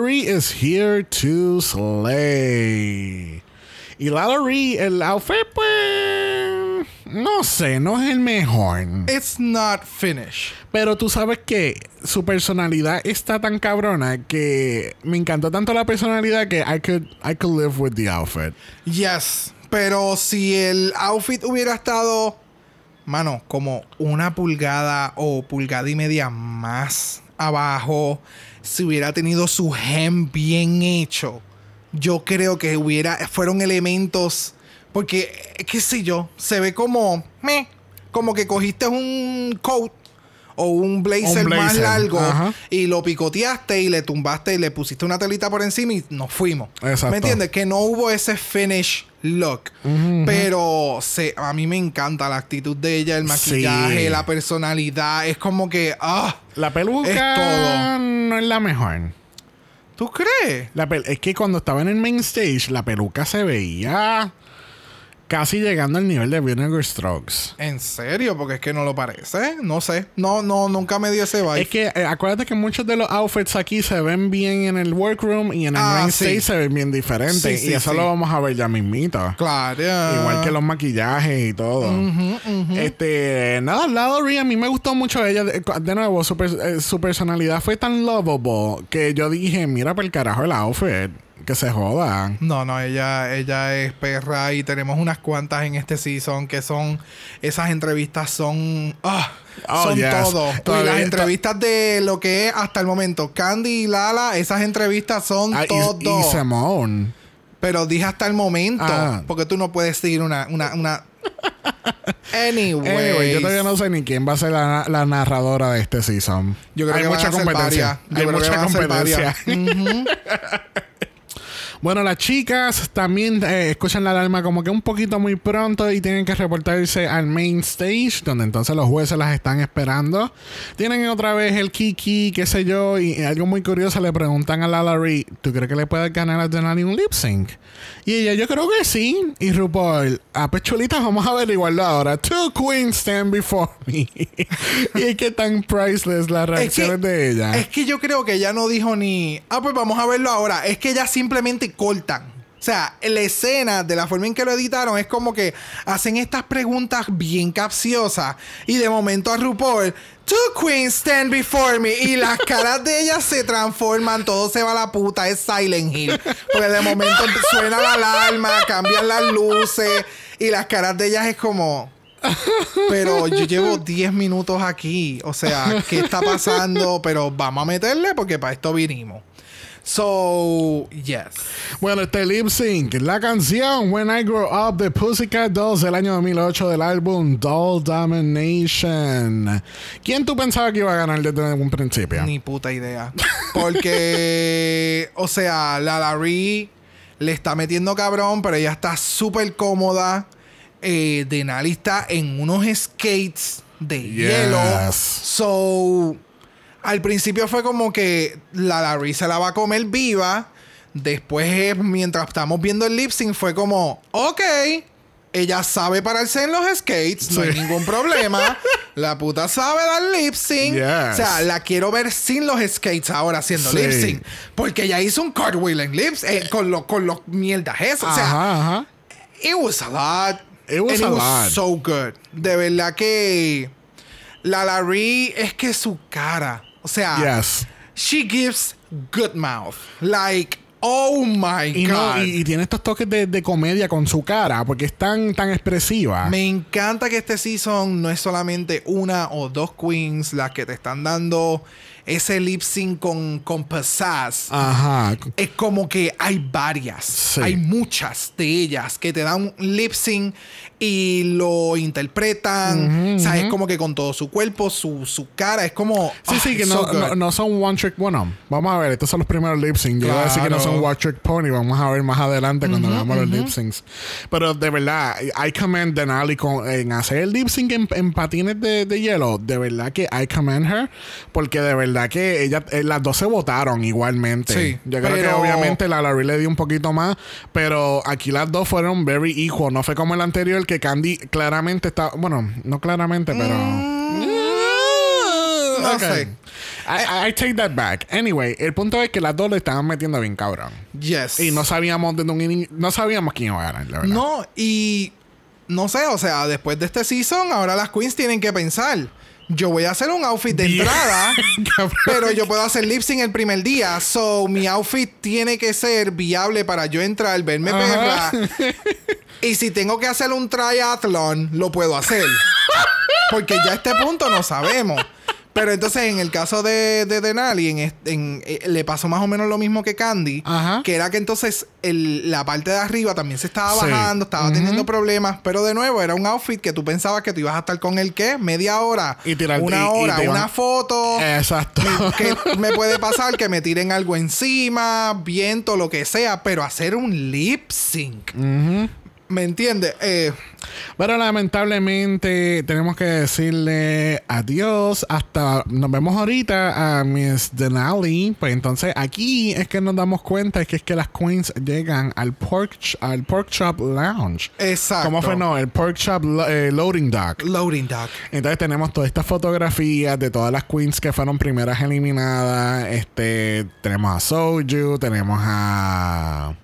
Ree is here to slay. Y Ree, el outfit, pues. No sé, no es el mejor. It's not finished. Pero tú sabes que su personalidad está tan cabrona que me encantó tanto la personalidad que I could, I could live with the outfit. Yes. Pero si el outfit hubiera estado, mano, como una pulgada o pulgada y media más abajo, si hubiera tenido su hem bien hecho, yo creo que hubiera, fueron elementos, porque, qué sé yo, se ve como, meh, como que cogiste un coat o un blazer, Un más largo ajá. y lo picoteaste y le tumbaste y le pusiste una telita por encima y nos fuimos. Exacto. ¿Me entiendes? Que no hubo ese finish look. Pero se, a mí me encanta la actitud de ella, el maquillaje, Sí. la personalidad. Es como que, ah, La peluca Es todo. no es la mejor. ¿tú crees? La es que cuando estaba en el main stage, la peluca se veía casi llegando al nivel de Vinegar Strokes. ¿En serio? Porque es que no lo parece. No sé. No, no, nunca me dio ese vibe. Es que eh, acuérdate que muchos de los outfits aquí se ven bien en el workroom y en el Ah, main sí. stage se ven bien diferentes. Sí, sí, y eso lo vamos a ver ya mismito. Claro. Igual que los maquillajes y todo. Este, nada, Lowry a mí me gustó mucho ella. De, de nuevo, su, per- eh, su personalidad fue tan lovable que yo dije, mira por el carajo el outfit. Que se joda. No, no, ella, ella es perra y tenemos unas cuantas en este season que son. Esas entrevistas son. ah, Oh, son yes. todo. Y las entrevistas de lo que es hasta el momento. Candy y Lala, esas entrevistas son Ah, y- todo. y, Simone. Pero dije hasta el momento. Ah. Porque tú no puedes seguir una. una, una... Anyway. Anyway, yo todavía no sé ni quién va a ser la, la narradora de este season. Yo creo Hay que mucha competencia. Hay mucha competencia. Bueno, las chicas también eh, escuchan la alarma como que un poquito muy pronto y tienen que reportarse al main stage, donde entonces los jueces las están esperando. Tienen otra vez el kiki, qué sé yo, y algo muy curioso le preguntan a Lala Ree, ¿tú crees que le puedes ganar a Denali un lip sync? Y ella, yo creo que sí. Y RuPaul, ah, pues chulitas, vamos a averiguarlo ahora. Two queens stand before me. y es que tan priceless las reacciones de ella. Es que yo creo que ella no dijo ni, ah, pues vamos a verlo ahora. Es que ella simplemente cortan. O sea, la escena, de la forma en que lo editaron, es como que hacen estas preguntas bien capciosas. Y de momento a RuPaul, Two queens stand before me. Y las caras de ellas se transforman, todo se va a la puta. Es Silent Hill. Porque de momento suena la alarma, cambian las luces. Y las caras de ellas es como. Pero yo llevo 10 minutos aquí. O sea, ¿qué está pasando? Pero vamos a meterle porque para esto vinimos. So, yes. Bueno, este lip sync, la canción When I Grow Up de Pussycat Dolls del año 2008 del álbum Doll Domination. ¿Quién tú pensabas que iba a ganar desde un principio? Ni puta idea. Porque, o sea, la Larry le está metiendo cabrón, pero ella está súper cómoda. Eh, Denali está en unos skates de Yes. hielo. So, al principio fue como que la Larry se la va a comer viva. Después, eh, mientras estamos viendo el lip sync, fue como, ok, ella sabe pararse en los skates, no hay ningún problema. la puta sabe dar lip sync. Yes. O sea, la quiero ver sin los skates ahora haciendo Sí. lip sync. Porque ella hizo un cartwheel en lips eh, con los con los mierdas esos. O sea, ajá, ajá. It was a lot. It was And a it was lot. so good. De verdad que la Larry es que su cara, o sea, Yes. she gives good mouth. Like Oh my Y, no, God. y, y tiene estos toques de, de comedia con su cara, porque es tan, tan expresiva. Me encanta que este season no es solamente una o dos queens las que te están dando ese lip sync con, con pizzazz. Ajá. Es como que hay varias, Sí. hay muchas de ellas que te dan un lip sync y lo interpretan, o sea, es como que con todo su cuerpo, su, su cara, es como... Sí, ah, sí, que it's no, so no, no son one trick. Bueno, vamos a ver, estos son los primeros lip syncs. Yo iba a decir que no Claro. son one trick pony. Vamos a ver más adelante cuando veamos los lip syncs. Pero de verdad, I commend Denali con, en hacer el lip sync en, en patines de, de hielo. De verdad que I commend her. Porque de verdad que ella, eh, las dos se votaron igualmente. Sí, Yo creo que obviamente la Larry le dio un poquito más. Pero aquí las dos fueron very equal. No fue como el anterior que Candy claramente está. Bueno, no claramente, pero. no Ok. sé. I, I take that back. Anyway, el punto es que las dos le estaban metiendo bien cabrón. Yes. Y no sabíamos desde un no sabíamos quién iba a ganar, la verdad. No, y no sé, o sea, después de este season, ahora las queens tienen que pensar. Yo voy a hacer un outfit de entrada, pero yo puedo hacer lip sync el primer día. So, mi outfit tiene que ser viable para yo entrar, verme Ajá. perra. Y si tengo que hacer un triathlon, lo puedo hacer. Porque ya a este punto no sabemos. Pero entonces, en el caso de, de Denali, en, est- en- eh, le pasó más o menos lo mismo que Candy. Ajá. Que era que entonces el- la parte de arriba también se estaba Sí. bajando, estaba Ujú. teniendo problemas. Pero de nuevo, era un outfit que tú pensabas que tú ibas a estar con el qué? Media hora. Y tirar- y- una y hora, te iban- una foto. Exacto. que me puede pasar que me tiren algo encima, viento, lo que sea, pero hacer un lip sync. Ujú. ¿Me entiendes? Eh, Pero lamentablemente tenemos que decirle adiós. Hasta nos vemos ahorita a Miss Denali. Pues entonces aquí es que nos damos cuenta es que es que las queens llegan al pork al pork chop lounge. exacto. ¿Cómo fue? No, el pork chop lo- eh, loading dock. Loading dock. Entonces tenemos todas estas fotografías de todas las queens que fueron primeras eliminadas. Este, tenemos a Soju, tenemos a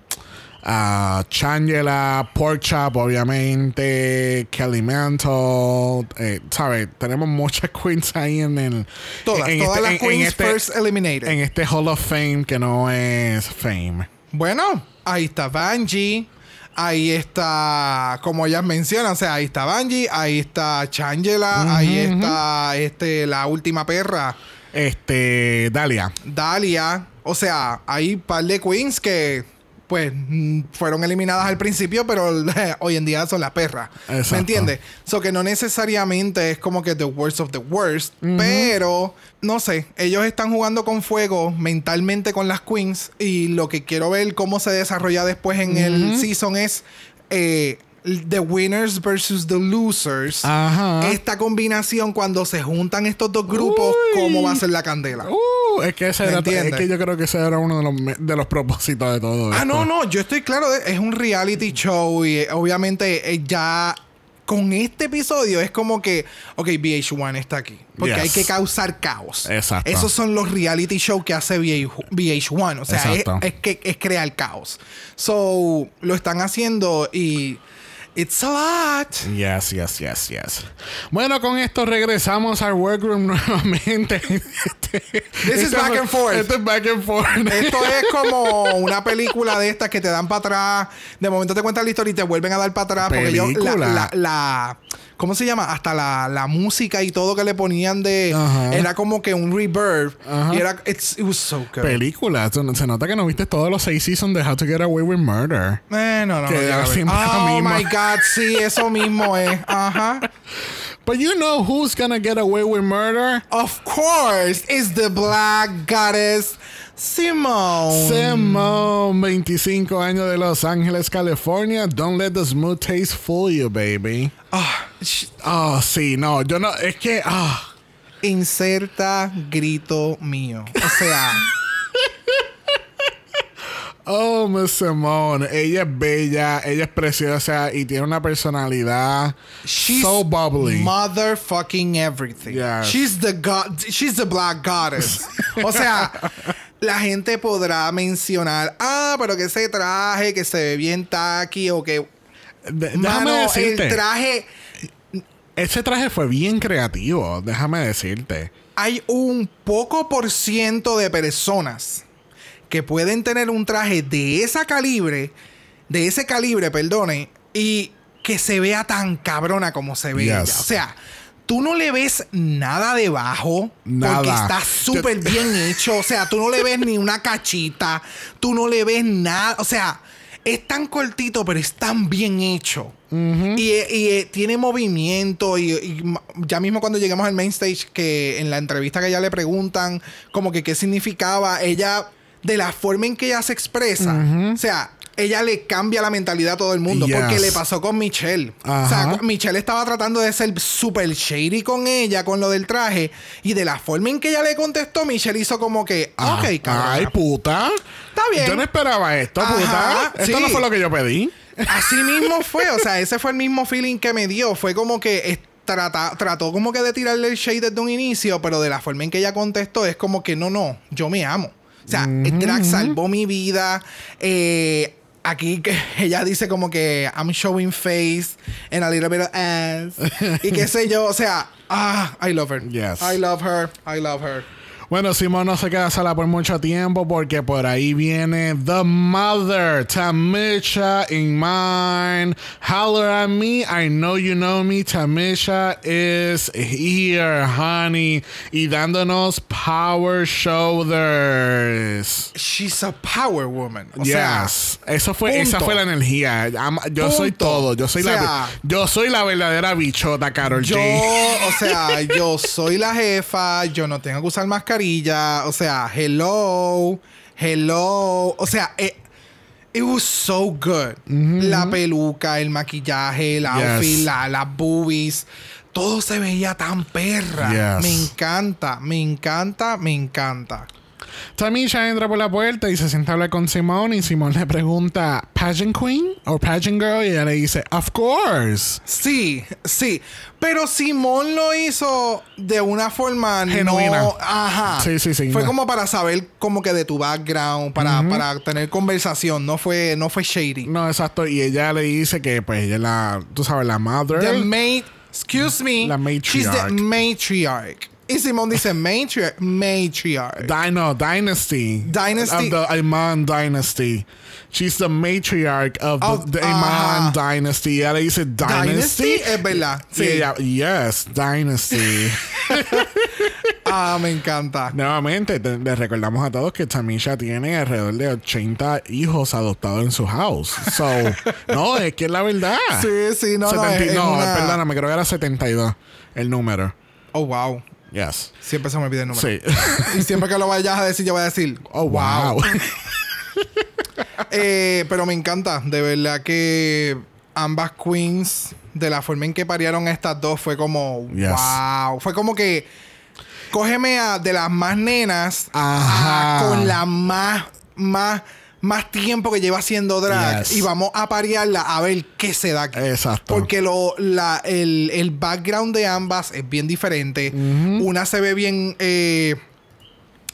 a Changela, Pork Chop, obviamente, Kelly Mantle, eh, ¿sabes? Tenemos muchas queens ahí en el Todas, en todas este- las en- en queens este- first eliminated. en este Hall of Fame que no es Fame. Bueno, ahí está Vanjie. Ahí está, como ellas mencionan, o sea, ahí está Vanjie, ahí está Changela, ahí está este, la última perra, Este, Dalia. Dalia. O sea, hay un par de queens que, pues, mm, fueron eliminadas al principio, pero hoy en día son las perras. Exacto. ¿Me entiendes? So que no necesariamente es como que the worst of the worst, pero no sé, ellos están jugando con fuego mentalmente con las queens y lo que quiero ver cómo se desarrolla después en el season es eh, the winners versus the losers. Ajá. Esta combinación cuando se juntan estos dos grupos, Uy. ¿cómo va a ser la candela? Uh, es que ese ¿Me era, es que yo creo que ese era uno de los, de los propósitos de todo Ah, esto. no, no, yo estoy claro, de- es un reality show y eh, obviamente eh, ya con este episodio es como que, ok, VH1 está aquí, porque Yes. hay que causar caos. Exacto. Esos son los reality shows que hace VH- VH1, o sea, es, es que es crear caos. So, lo están haciendo y it's a lot. Yes, yes, yes, yes. Bueno, con esto regresamos al workroom nuevamente. This is back and forth. Esto es back and forth. Esto es como una película de estas que te dan para atrás. De momento te cuentan la historia y te vuelven a dar para atrás. Porque yo, la, la- ¿Cómo se llama? Hasta la, la música y todo que le ponían de. Era como que un reverb. Ajá. Y era. It's, it was so good. Película. Se nota que no viste todos los seis seasons de How to Get Away with Murder. Eh, no, no, Que no. siempre lo Oh mismo. my God, sí, eso mismo es. Ajá. But you know who's gonna get away with murder? Of course, is the black goddess Simone. Simone, 25 años de Los Ángeles, California. Don't let the smooth taste fool you, baby. Ah, sh- Oh, sí, no, yo no, es que, ah. inserta grito mío. O sea. Oh, Miss Simone. Ella es bella, ella es preciosa y tiene una personalidad She's so bubbly. Motherfucking everything. Yes. She's the god. She's the black goddess. o sea, la gente podrá mencionar, ah, pero que ese traje que se ve bien tacky o que. De- déjame decirte, el traje. ese traje fue bien creativo, déjame decirte. Hay un poco por ciento de personas que pueden tener un traje de esa calibre, de ese calibre, perdone, y que se vea tan cabrona como se ve ella. O sea, tú no le ves nada debajo. Nada. Porque está súper bien hecho. O sea, tú no le ves ni una cachita. Tú no le ves nada. O sea, es tan cortito, pero es tan bien hecho. y, eh, y, eh, tiene movimiento. Y, ya mismo cuando llegamos al main stage, que en la entrevista que ella le preguntan, como que qué significaba, ella, de la forma en que ella se expresa, o sea. Ella le cambia la mentalidad a todo el mundo. Yes. Porque le pasó con Michelle. O sea. Michelle estaba tratando de ser super shady con ella, con lo del traje. Y de la forma en que ella le contestó, Michelle hizo como que, Ah, ok, cabrón. Ay, puta. Está bien. Yo no esperaba esto, Ajá, puta. Esto sí. no fue lo que yo pedí. Así mismo fue, o sea, ese fue el mismo feeling que me dio. Fue como que trata- trató como que de tirarle el shade desde un inicio, pero de la forma en que ella contestó es como que no, no, yo me amo. O sea, el drag salvó mi vida. Eh, aquí que ella dice como que I'm showing face and a little bit of ass. y qué sé yo, o sea, ah, I love her. Yes. I love her. I love her. Bueno, Simón no se queda sola por mucho tiempo porque por ahí viene The Mother, Tamisha in mine. Holler at me, I know you know me. Tamisha is here, honey. Y dándonos power shoulders. She's a power woman. O sea, yes. Eso fue, esa fue la energía. Yo soy todo. Yo soy O sea, la yo soy la verdadera bichota, Carol Yo, G. o sea, yo soy la jefa, yo no tengo que usar mascarilla, o sea, hello, hello, o sea, eh, it was so good. La peluca, el maquillaje, el outfit, Yes. la- las boobies, todo se veía tan perra. Yes. Me encanta, me encanta, me encanta. Tamisha entra por la puerta y se sienta a hablar con Simón y Simón le pregunta, ¿Pageant Queen o Pageant Girl? Y ella le dice, Of course. Sí, sí. Pero Simón lo hizo de una forma Genuina. no. Ajá. Sí, sí, sí, Fue no. como para saber como que de tu background, para, para tener conversación. No fue, no fue shady. No, exacto. Y ella le dice que pues ella es la, tú sabes, la mother. The ma- excuse me. La She's the matriarch. Matriarch. Y Simón dice matri- matriarch. Dino, Dynasty. Dynasty. Of the Iman Dynasty. She's the matriarch of the, Of- the ajá. Iman Dynasty. Ella dice Dynasty. Dynasty es verdad. Sí, ella, yes, Dynasty. Ah, me encanta. Nuevamente, te- les recordamos a todos que Tamisha tiene alrededor de 80 hijos adoptados en su house. So, no, es que es la verdad. Sí, sí, no, no. 70 es- es no, una- perdóname, creo que era 72 el número. Oh, wow. Yes. Siempre se me olvida el número. Sí. Y siempre que lo vayas a decir, yo voy a decir, Oh, wow. Eh, pero me encanta, de verdad que ambas queens, de la forma en que parieron estas dos, fue como Yes. wow. Fue como que cógeme a de las más nenas Ajá. a con la más, más, más tiempo que lleva haciendo drag Yes. y vamos a parearla a ver qué se da aquí. Exacto. Porque lo, la, el, el background de ambas es bien diferente. Una se ve bien. eh,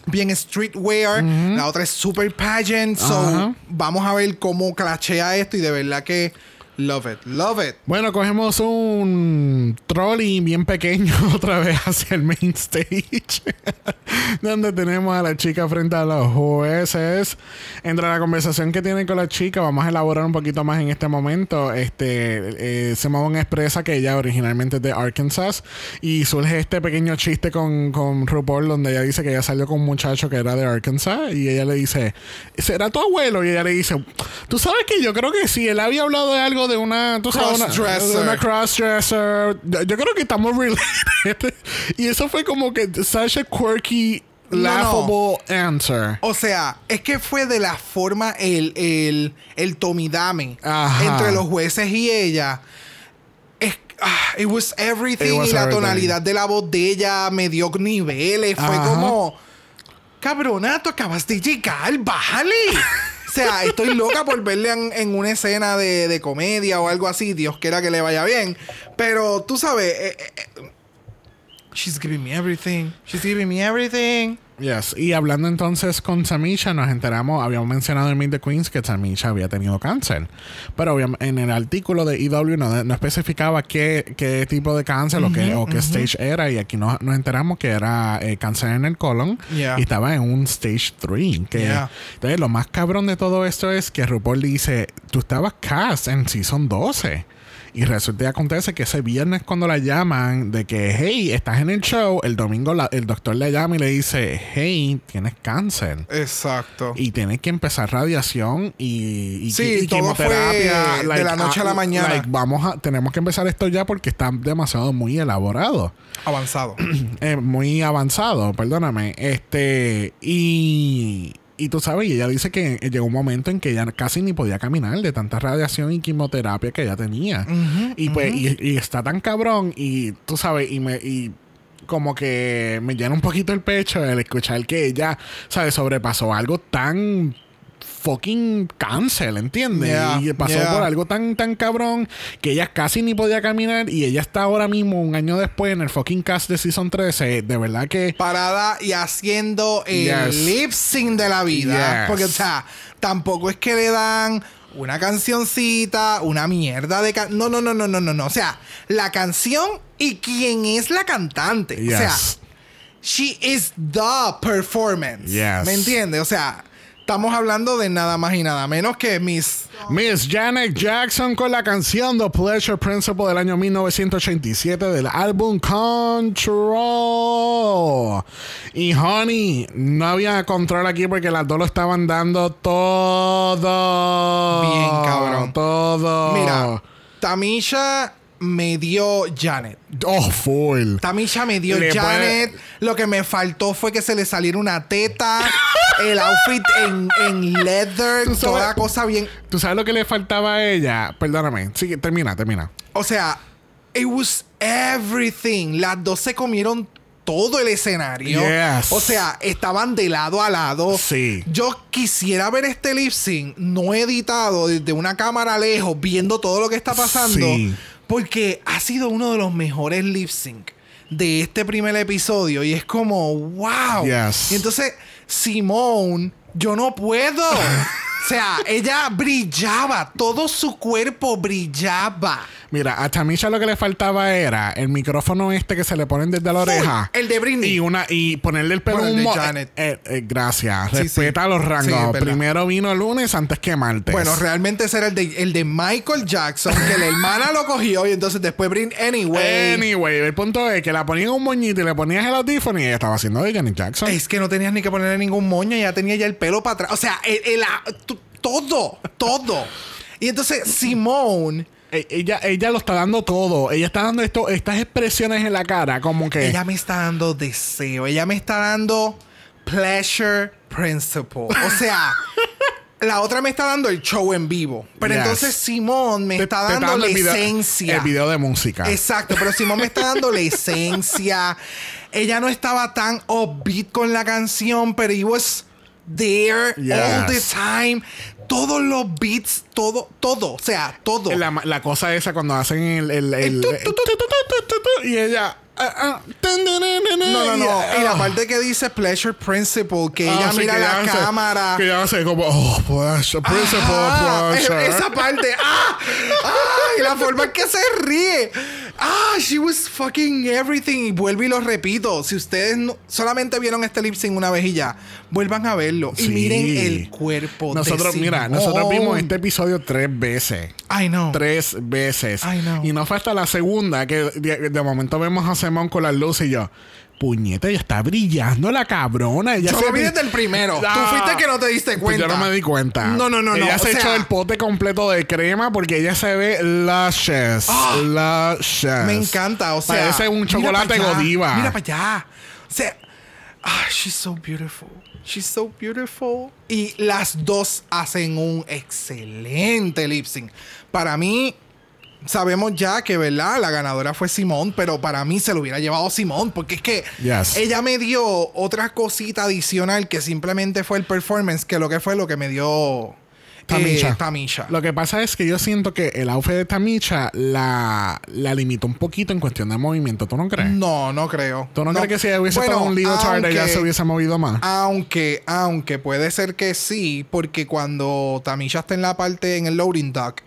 bien streetwear, la otra es super pageant. So, vamos a ver cómo clachea esto y de verdad que love it, love it. Bueno, cogemos un trolley bien pequeño otra vez hacia el main stage, donde tenemos a la chica frente a los jueces. Entre la conversación que tiene con la chica, vamos a elaborar un poquito más en este momento. Este, eh, Simone expresa que ella originalmente es de Arkansas y surge este pequeño chiste con, con RuPaul donde ella dice que ella salió con un muchacho que era de Arkansas y ella le dice, ¿será tu abuelo? Y ella le dice, tú sabes que yo creo que sí, él había hablado de algo de una, tú sabes, una, Crossdresser. de una crossdresser. Yo, creo que estamos related. y eso fue como que such a quirky, No, no. laughable answer. O sea, es que fue de la forma el, el, el tomidame Ajá. entre los jueces y ella. Es, ah, it was everything. It was y la everything. tonalidad de la voz de ella me dio niveles. Fue como, cabrona, tú acabas de llegar, bájale. sea, estoy loca por verle en, una escena de, de comedia o algo así. Dios quiera que le vaya bien. Pero tú sabes, eh, eh, eh, she's giving me everything. She's giving me everything. Yes. Y hablando entonces con Samisha, nos enteramos, habíamos mencionado en Meet the Queens que Samisha había tenido cáncer. Pero en el artículo de EW no, no especificaba qué, qué tipo de cáncer o, qué, o qué stage era. Y aquí nos, nos enteramos que era eh, cáncer en el colon Yeah. y estaba en un stage 3. Que, Yeah. Entonces, lo más cabrón de todo esto es que RuPaul dice: Tú estabas cast en Season 12. Y resulta y acontece que ese viernes cuando la llaman de que, hey, estás en el show, el domingo la- el doctor le llama y le dice, hey, tienes cáncer. Exacto. Y tienes que empezar radiación y, y, Sí, y todo fue de la noche a la ah, mañana. like, vamos a, tenemos que empezar esto ya porque está demasiado muy elaborado. Avanzado. Eh, muy avanzado, perdóname. Este, y, y tú sabes, y ella dice que llegó un momento en que ella casi ni podía caminar de tanta radiación y quimioterapia que ella tenía. y pues, y, y está tan cabrón, y tú sabes, y me, y como que me llena un poquito el pecho el escuchar que ella, ¿sabes? Sobrepasó algo tan fucking cáncer, ¿entiendes? Yeah, y pasó yeah. por algo tan, tan cabrón que ella casi ni podía caminar y ella está ahora mismo, un año después, en el fucking cast de Season 13. De verdad que... Parada y haciendo el Yes. lip sync de la vida. Yes. Porque, o sea, tampoco es que le dan una cancioncita, una mierda de... can- no, no, no, no, no, no, no. O sea, la canción y quién es la cantante. O sea, she is the performance. Yes. ¿Me entiendes? O sea, estamos hablando de nada más y nada menos que Miss... Miss Janet Jackson con la canción The Pleasure Principle del año 1987 del álbum Control. Y Honey, no había control aquí porque las dos lo estaban dando todo. Bien, cabrón. Todo. Mira, Tamisha me dio Janet. Oh, full. Tamisha me dio Le Janet. Lo que me faltó fue que se le saliera una teta. el outfit en, en leather. Sabes- Toda cosa bien. ¿Tú sabes lo que le faltaba a ella? Perdóname. Sí, termina, termina. O sea, it was everything. Las dos se comieron todo el escenario. Yes. O sea, estaban de lado a lado. Sí. Yo quisiera ver este lip sync no editado desde una cámara lejos, viendo todo lo que está pasando. Sí. Porque ha sido uno de los mejores lip sync de este primer episodio. Y es como, wow. Yes. Y entonces, Simone, yo no puedo. o sea, ella brillaba. Todo su cuerpo brillaba. Mira, a Tamisha lo que le faltaba era el micrófono este que se le ponen desde la oreja. el de Britney. Y una y ponerle el pelo un de mo- Janet. eh, eh, gracias. Sí, Respeta sí. los rangos. Primero vino el lunes antes que martes. Bueno, realmente ese era el de, el de Michael Jackson, que la hermana lo cogió y entonces después Britney, anyway. Anyway, el punto es que la ponían un moñito y le ponías el audífono y ella estaba haciendo de Janet Jackson. Es que no tenías ni que ponerle ningún moño, ya tenía ya el pelo para atrás. O sea, el- todo, todo. Y entonces Simone, ella, ella lo está dando todo. Ella está dando esto, estas expresiones en la cara, como que. ella me está dando deseo, ella me está dando pleasure principle. O sea, la otra me está dando el show en vivo. Pero Yes. entonces Simone me te- está dando la el video, esencia. El video de música. Exacto, pero Simón me está dando la esencia. Ella no estaba tan upbeat con la canción, pero he was there all the time. Todos los beats, todo, todo, o sea, todo. La, la cosa esa cuando hacen el. el, y ella. ah, ah, tun, No, no, no. y- Y la ah. parte que dice Pleasure Principle, que Ah, ella sí, mira que la hace- cámara. Que ella hace como, oh, pleasure, principal Ajá, pleasure. Esa parte. ¡Ah! ¡Ah! Y la forma en que se ríe. ¡Ah! She was fucking everything. Y vuelvo y lo repito. Si ustedes no- solamente vieron este lip sync una vez y ya, vuelvan a verlo. Y miren el cuerpo Nosotros, de mira, nosotros vimos este episodio tres veces. I know. Tres veces. I know. Y no fue hasta la segunda que de, de momento vemos a Simón con las luces y yo. Puñeta, ella está brillando la cabrona. Ella Yo se lo vi desde el primero. Ah. Tú fuiste que no te diste Pues cuenta. yo no me di cuenta. No, no, no, no. Ella O se sea, echó el pote completo de crema porque ella se ve luscious. Ah. luscious. Me encanta, o sea. Parece un chocolate Godiva. Mira para allá. O sea, ah, she's so beautiful. She's so beautiful. Y las dos hacen un excelente lip sync. Para mí, sabemos ya que, ¿verdad? La ganadora fue Simón, pero para mí se lo hubiera llevado Simón, porque es que Yes. ella me dio otra cosita adicional que simplemente fue el performance, que lo que fue lo que me dio Tamisha. Eh, Tamisha. Lo que pasa es que yo siento que el outfit de Tamisha la, la limitó un poquito en cuestión de movimiento. ¿Tú no crees? No, no creo. ¿Tú no, crees que si ella hubiese Bueno, estado un leotard ella aunque- se hubiese movido más? Aunque, aunque puede ser que sí, porque cuando Tamisha está en la parte, en el loading dock,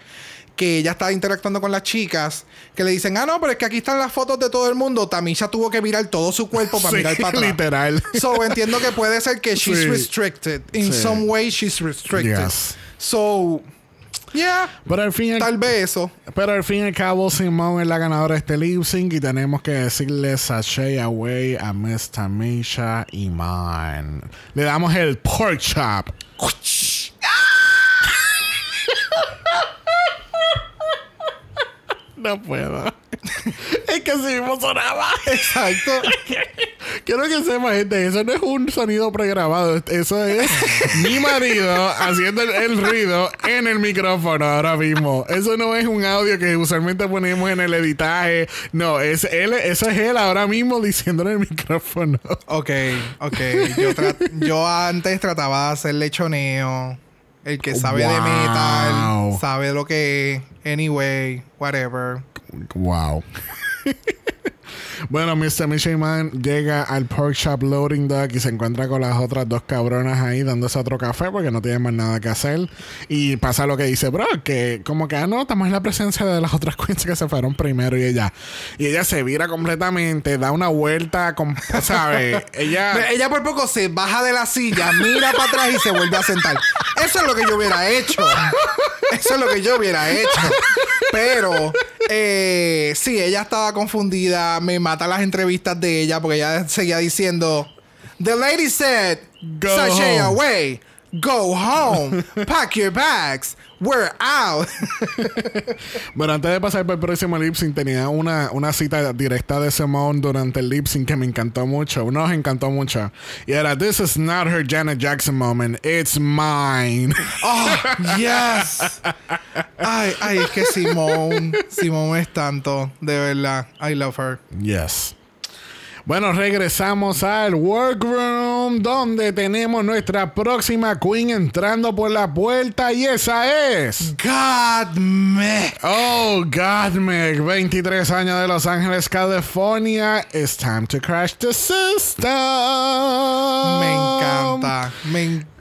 que ella está interactuando con las chicas, que le dicen, ah, no, pero es que aquí están las fotos de todo el mundo, Tamisha tuvo que mirar todo su cuerpo para Sí, mirar para atrás. literal. So, entiendo que puede ser que she's Sí. restricted. In Sí. some way, she's restricted. Yes. So, yeah, Pero al fin al- tal vez eso. Pero al fin y al cabo, Simone es la ganadora de este lip sync y tenemos que decirle sashay away a Miss Tamisha Iman. Le damos el pork chop. No puedo. es que así mismo sonaba. Exacto. Quiero que sepa, gente, eso no es un sonido pregrabado. Eso es mi marido haciendo el, el ruido en el micrófono ahora mismo. Eso no es un audio que usualmente ponemos en el editaje. No, es él, eso es él ahora mismo diciéndolo en el micrófono. Ok, ok. Yo antes trataba de hacer lechoneo. El que sabe de Wow. metal, sabe lo que es. Anyway, whatever. Wow. Bueno, Mr. Mishiman llega al Pork Shop Loading Dock y se encuentra con las otras dos cabronas ahí dándose otro café porque no tienen más nada que hacer. Y pasa lo que dice, bro, que como que, ah, no, estamos en la presencia de las otras queens que se fueron primero y ella. Y ella se vira completamente, da una vuelta, con, ¿sabes? ella... Ella por poco se baja de la silla, mira para atrás y se vuelve a sentar. Eso es lo que yo hubiera hecho. Eso es lo que yo hubiera hecho. Pero, eh, sí, ella estaba confundida. Me mata las entrevistas de ella porque ella seguía diciendo: The lady said, Go Sashay home." away. Go home. Pack your bags. We're out. Bueno, antes de pasar por el próximo lip sync, tenía una, una cita directa de Simone durante el lip sync que me encantó mucho. Nos encantó mucho. Y era: This is not her Janet Jackson moment, it's mine. Oh, yes. Ay, ay, es que Simone. Simone es tanto. De verdad. I love her. Yes. Bueno, regresamos al workroom donde tenemos nuestra próxima queen entrando por la puerta y esa es. God me. Oh, Godmeg, 23 años de Los Ángeles, California. It's time to crash the system. Me encanta. Me encanta.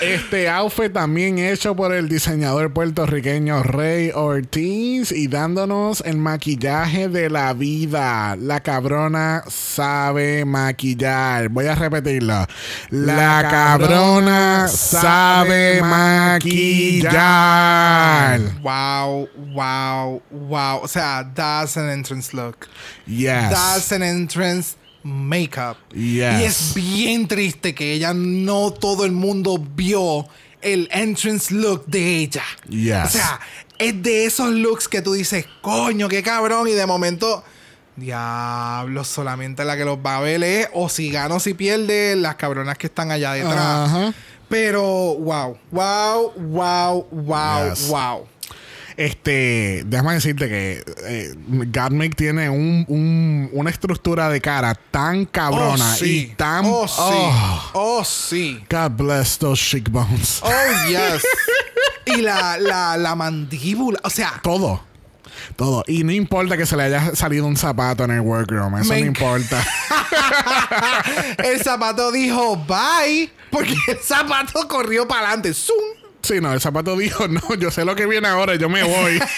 Este outfit también hecho por el diseñador puertorriqueño Rey Ortiz y dándonos el maquillaje de la vida. La cabrona sabe maquillar. Voy a repetirlo. La cabrona sabe maquillar. Wow, wow, wow. O sea, that's an entrance look. Yes. That's an entrance makeup. Yes. Y es bien triste que ella no todo el mundo vio el entrance look de ella. Yes. O sea, es de esos looks que tú dices, coño, qué cabrón. Y de momento, diablo, solamente la que los va a ver es o si gana o si pierde las cabronas que están allá detrás. Pero, wow, wow, wow, wow, Yes. wow. Este, déjame decirte que eh, Gottmik tiene un, un- una estructura de cara tan cabrona oh, sí. y tan. Oh, sí. Oh, Oh, sí. God bless those chic bones. Oh, yes. y la, la, la mandíbula. O sea, Todo. Todo. Y no importa que se le haya salido un zapato en el workroom. Eso Me no importa. el zapato dijo bye. Porque el zapato corrió para adelante. ¡Zum! Sí, no, el zapato dijo, no, yo sé lo que viene ahora, yo me voy.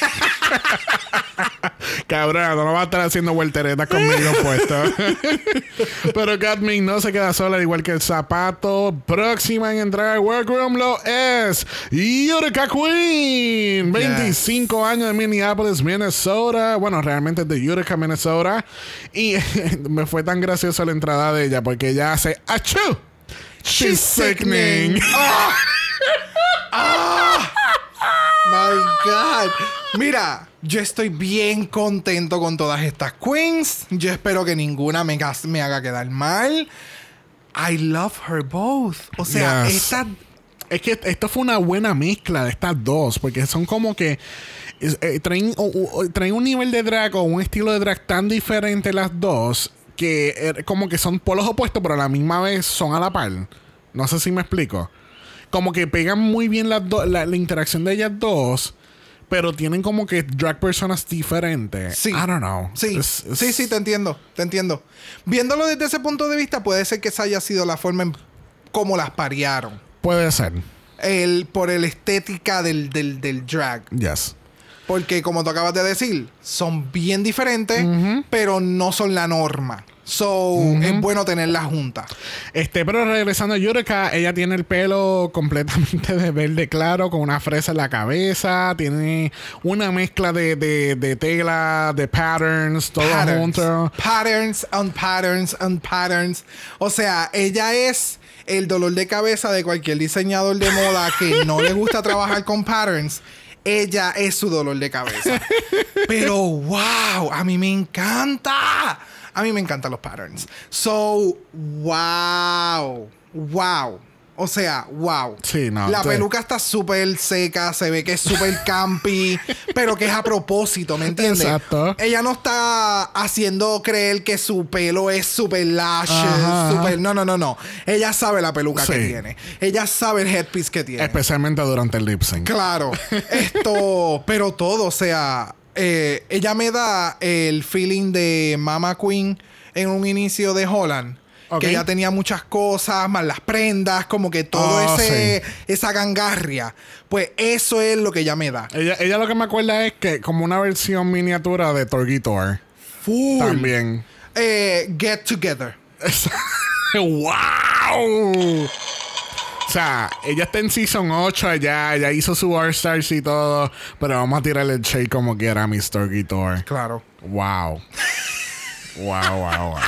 Cabrón, no va a estar haciendo vuelteretas conmigo puesto. Pero Gatming no se queda sola, al igual que el zapato. Próxima en entrar al workroom lo es Eureka Queen. 25 años de Minneapolis, Minnesota. Bueno, realmente es de Eureka, Minnesota. Y me fue tan graciosa la entrada de ella porque ella hace ¡Achú! She's sickening. My God. Mira, yo estoy bien contento con todas estas queens. Yo espero que ninguna me, haga quedar mal. I love her both. O sea, Yes. esta. Es que esto fue una buena mezcla de estas dos, porque son como que eh, traen un nivel de drag o un estilo de drag tan diferente las dos que eh, como que son polos opuestos, pero a la misma vez son a la par. No sé si me explico. Como que pegan muy bien las dos, la, la interacción de ellas dos. Pero tienen como que drag personas diferentes. Sí. I don't know. Sí, sí, te entiendo, te entiendo. Viéndolo desde ese punto de vista, puede ser que esa haya sido la forma en cómo las parearon. Puede ser. El, por el estética del, del, del drag. Yes. Porque como tú acabas de decir, son bien diferentes, pero no son la norma. So, es bueno tenerlas juntas. Este, pero regresando a Yurika, ella tiene el pelo completamente de verde claro, con una fresa en la cabeza, tiene una mezcla de, de, de tela, de patterns, todo Patterns. junto. Patterns on patterns on patterns. O sea, ella es el dolor de cabeza de cualquier diseñador de moda que no le gusta trabajar con patterns. Ella es su dolor de cabeza. Pero wow, a mí me encanta. A mí me encantan los patterns. So, wow. Wow. O sea, wow. Sí, no, La sí. peluca está súper seca, se ve que es súper campy, pero que es a propósito, ¿me entiendes? Exacto. Ella no está haciendo creer que su pelo es súper lashes, súper... No, no, no, no. Ella sabe la peluca que tiene. Ella sabe el headpiece que tiene. Especialmente durante el lip sync. Claro. Esto, pero todo, o sea, eh, ella me da el feeling de Mama Queen en un inicio de Holland. Que ella tenía muchas cosas, más las prendas, como que todo Oh, ese, esa gangarria. Pues eso es lo que ella me da. Ella, ella lo que me acuerda es que como una versión miniatura de Torgitor. Full. También. Eh, get together. ¡Wow! O sea, ella está en Season 8 allá, ya hizo su All Stars y todo, pero vamos a tirarle el shade como quiera a Mr. Guitar. Claro. Wow. wow, wow, wow.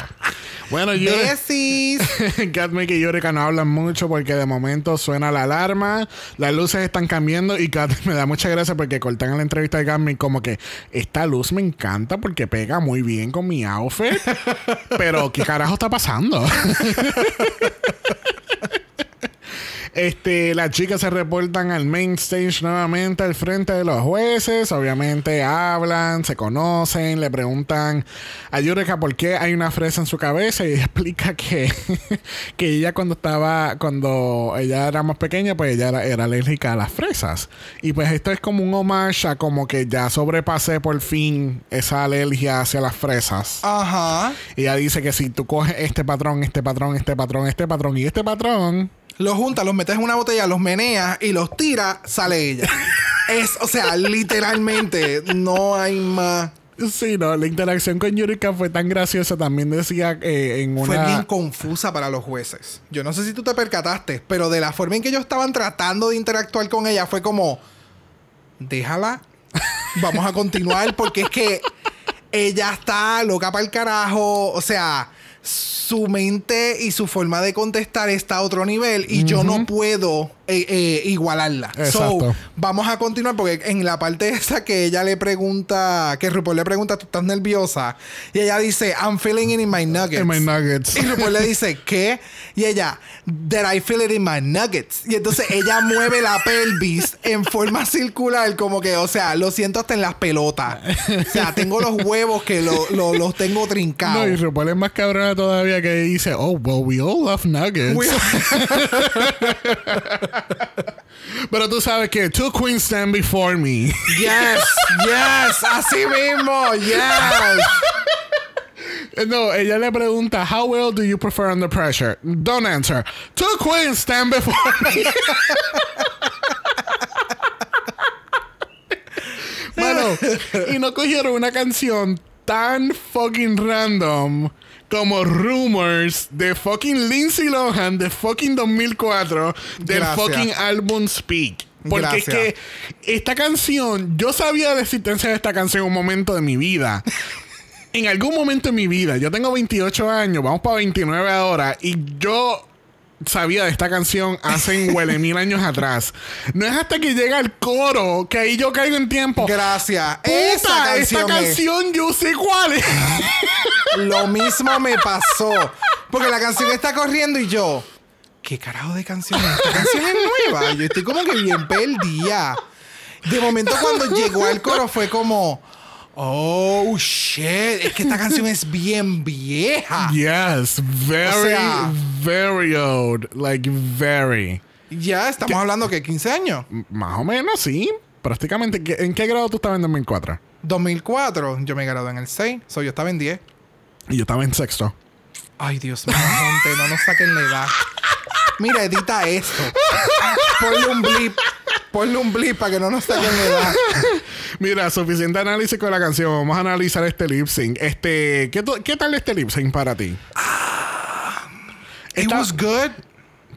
Bueno, yo... Catmick y Yurika no hablan mucho porque de momento suena la alarma, las luces están cambiando y Kat me da mucha gracia porque cortan en la entrevista de Catmick como que esta luz me encanta porque pega muy bien con mi outfit, pero ¿qué carajo está pasando? Este, las chicas se reportan al main stage nuevamente al frente de los jueces. Obviamente hablan, se conocen, le preguntan a Yurika por qué hay una fresa en su cabeza y ella explica que, que ella cuando estaba, cuando ella era más pequeña, pues ella era, era alérgica a las fresas. Y pues esto es como un homage a como que ya sobrepasé por fin esa alergia hacia las fresas. Ajá. Y ella dice que si tú coges este patrón, este patrón, este patrón, este patrón y este patrón, Los juntas, los metes en una botella, los meneas y los tiras, sale ella. es, o sea, literalmente, no hay más. Sí, no, la interacción con Yurika fue tan graciosa. También decía eh, en una. Fue bien confusa para los jueces. Yo no sé si tú te percataste, pero de la forma en que ellos estaban tratando de interactuar con ella fue como, déjala, vamos a continuar porque es que ella está loca para el carajo, o sea, su mente y su forma de contestar está a otro nivel y yo no puedo eh, eh, igualarla. Exacto. So, vamos a continuar porque en la parte esa que ella le pregunta, que RuPaul le pregunta, ¿tú estás nerviosa? Y ella dice, I'm feeling it in my nuggets. En my nuggets. Y RuPaul le dice, ¿qué? Y ella, that I feel it in my nuggets. Y entonces ella mueve la pelvis en forma circular, como que, o sea, lo siento hasta en las pelotas. O sea, tengo los huevos que lo- lo- los tengo No, y trincados. RuPaul es más cabrona todavía que dice, oh, well, we all love nuggets. We- Pero tú sabes que two queens stand before me. yes, yes, así mismo, yes. no, ella le pregunta, how well do you prefer under pressure? Don't answer. Two queens stand before me. Mano, y no cogieron una canción tan fucking random como Rumors de fucking Lindsay Lohan de fucking 2004 del Gracias. fucking álbum Speak. Porque Gracias. es que esta canción, yo sabía de la existencia de esta canción en un momento de mi vida. En algún momento de mi vida, yo tengo 28 años, vamos para 29 ahora, y yo sabía de esta canción hace huele mil años atrás. No es hasta que llega el coro que ahí yo caigo en tiempo. Gracias. Puta, Esa esta canción es- canción yo sé cuál es. Lo mismo me pasó. Porque la canción está corriendo y yo. ¿Qué carajo de canción es? Esta canción es nueva. Yo estoy como que bien perdida. De momento, cuando llegó al coro, fue como. Oh shit. Es que esta canción es bien vieja. Yes, very, O sea- very old. Like, very. Ya, estamos hablando que 15 años. Más o menos, sí. Prácticamente. ¿Qué- ¿En qué grado tú estabas en 2004? 2004, yo me gradué en el 6, so yo estaba en 10. Y yo estaba en sexto. Ay, Dios mío, gente, no nos saquen la edad. Mira, edita esto. Ponle un blip. Ponle un blip para que no nos saquen la edad. Mira, suficiente análisis con la canción. Vamos a analizar este lip sync. Este, ¿qué, tu- ¿Qué tal este lip sync para ti? It Está- was good.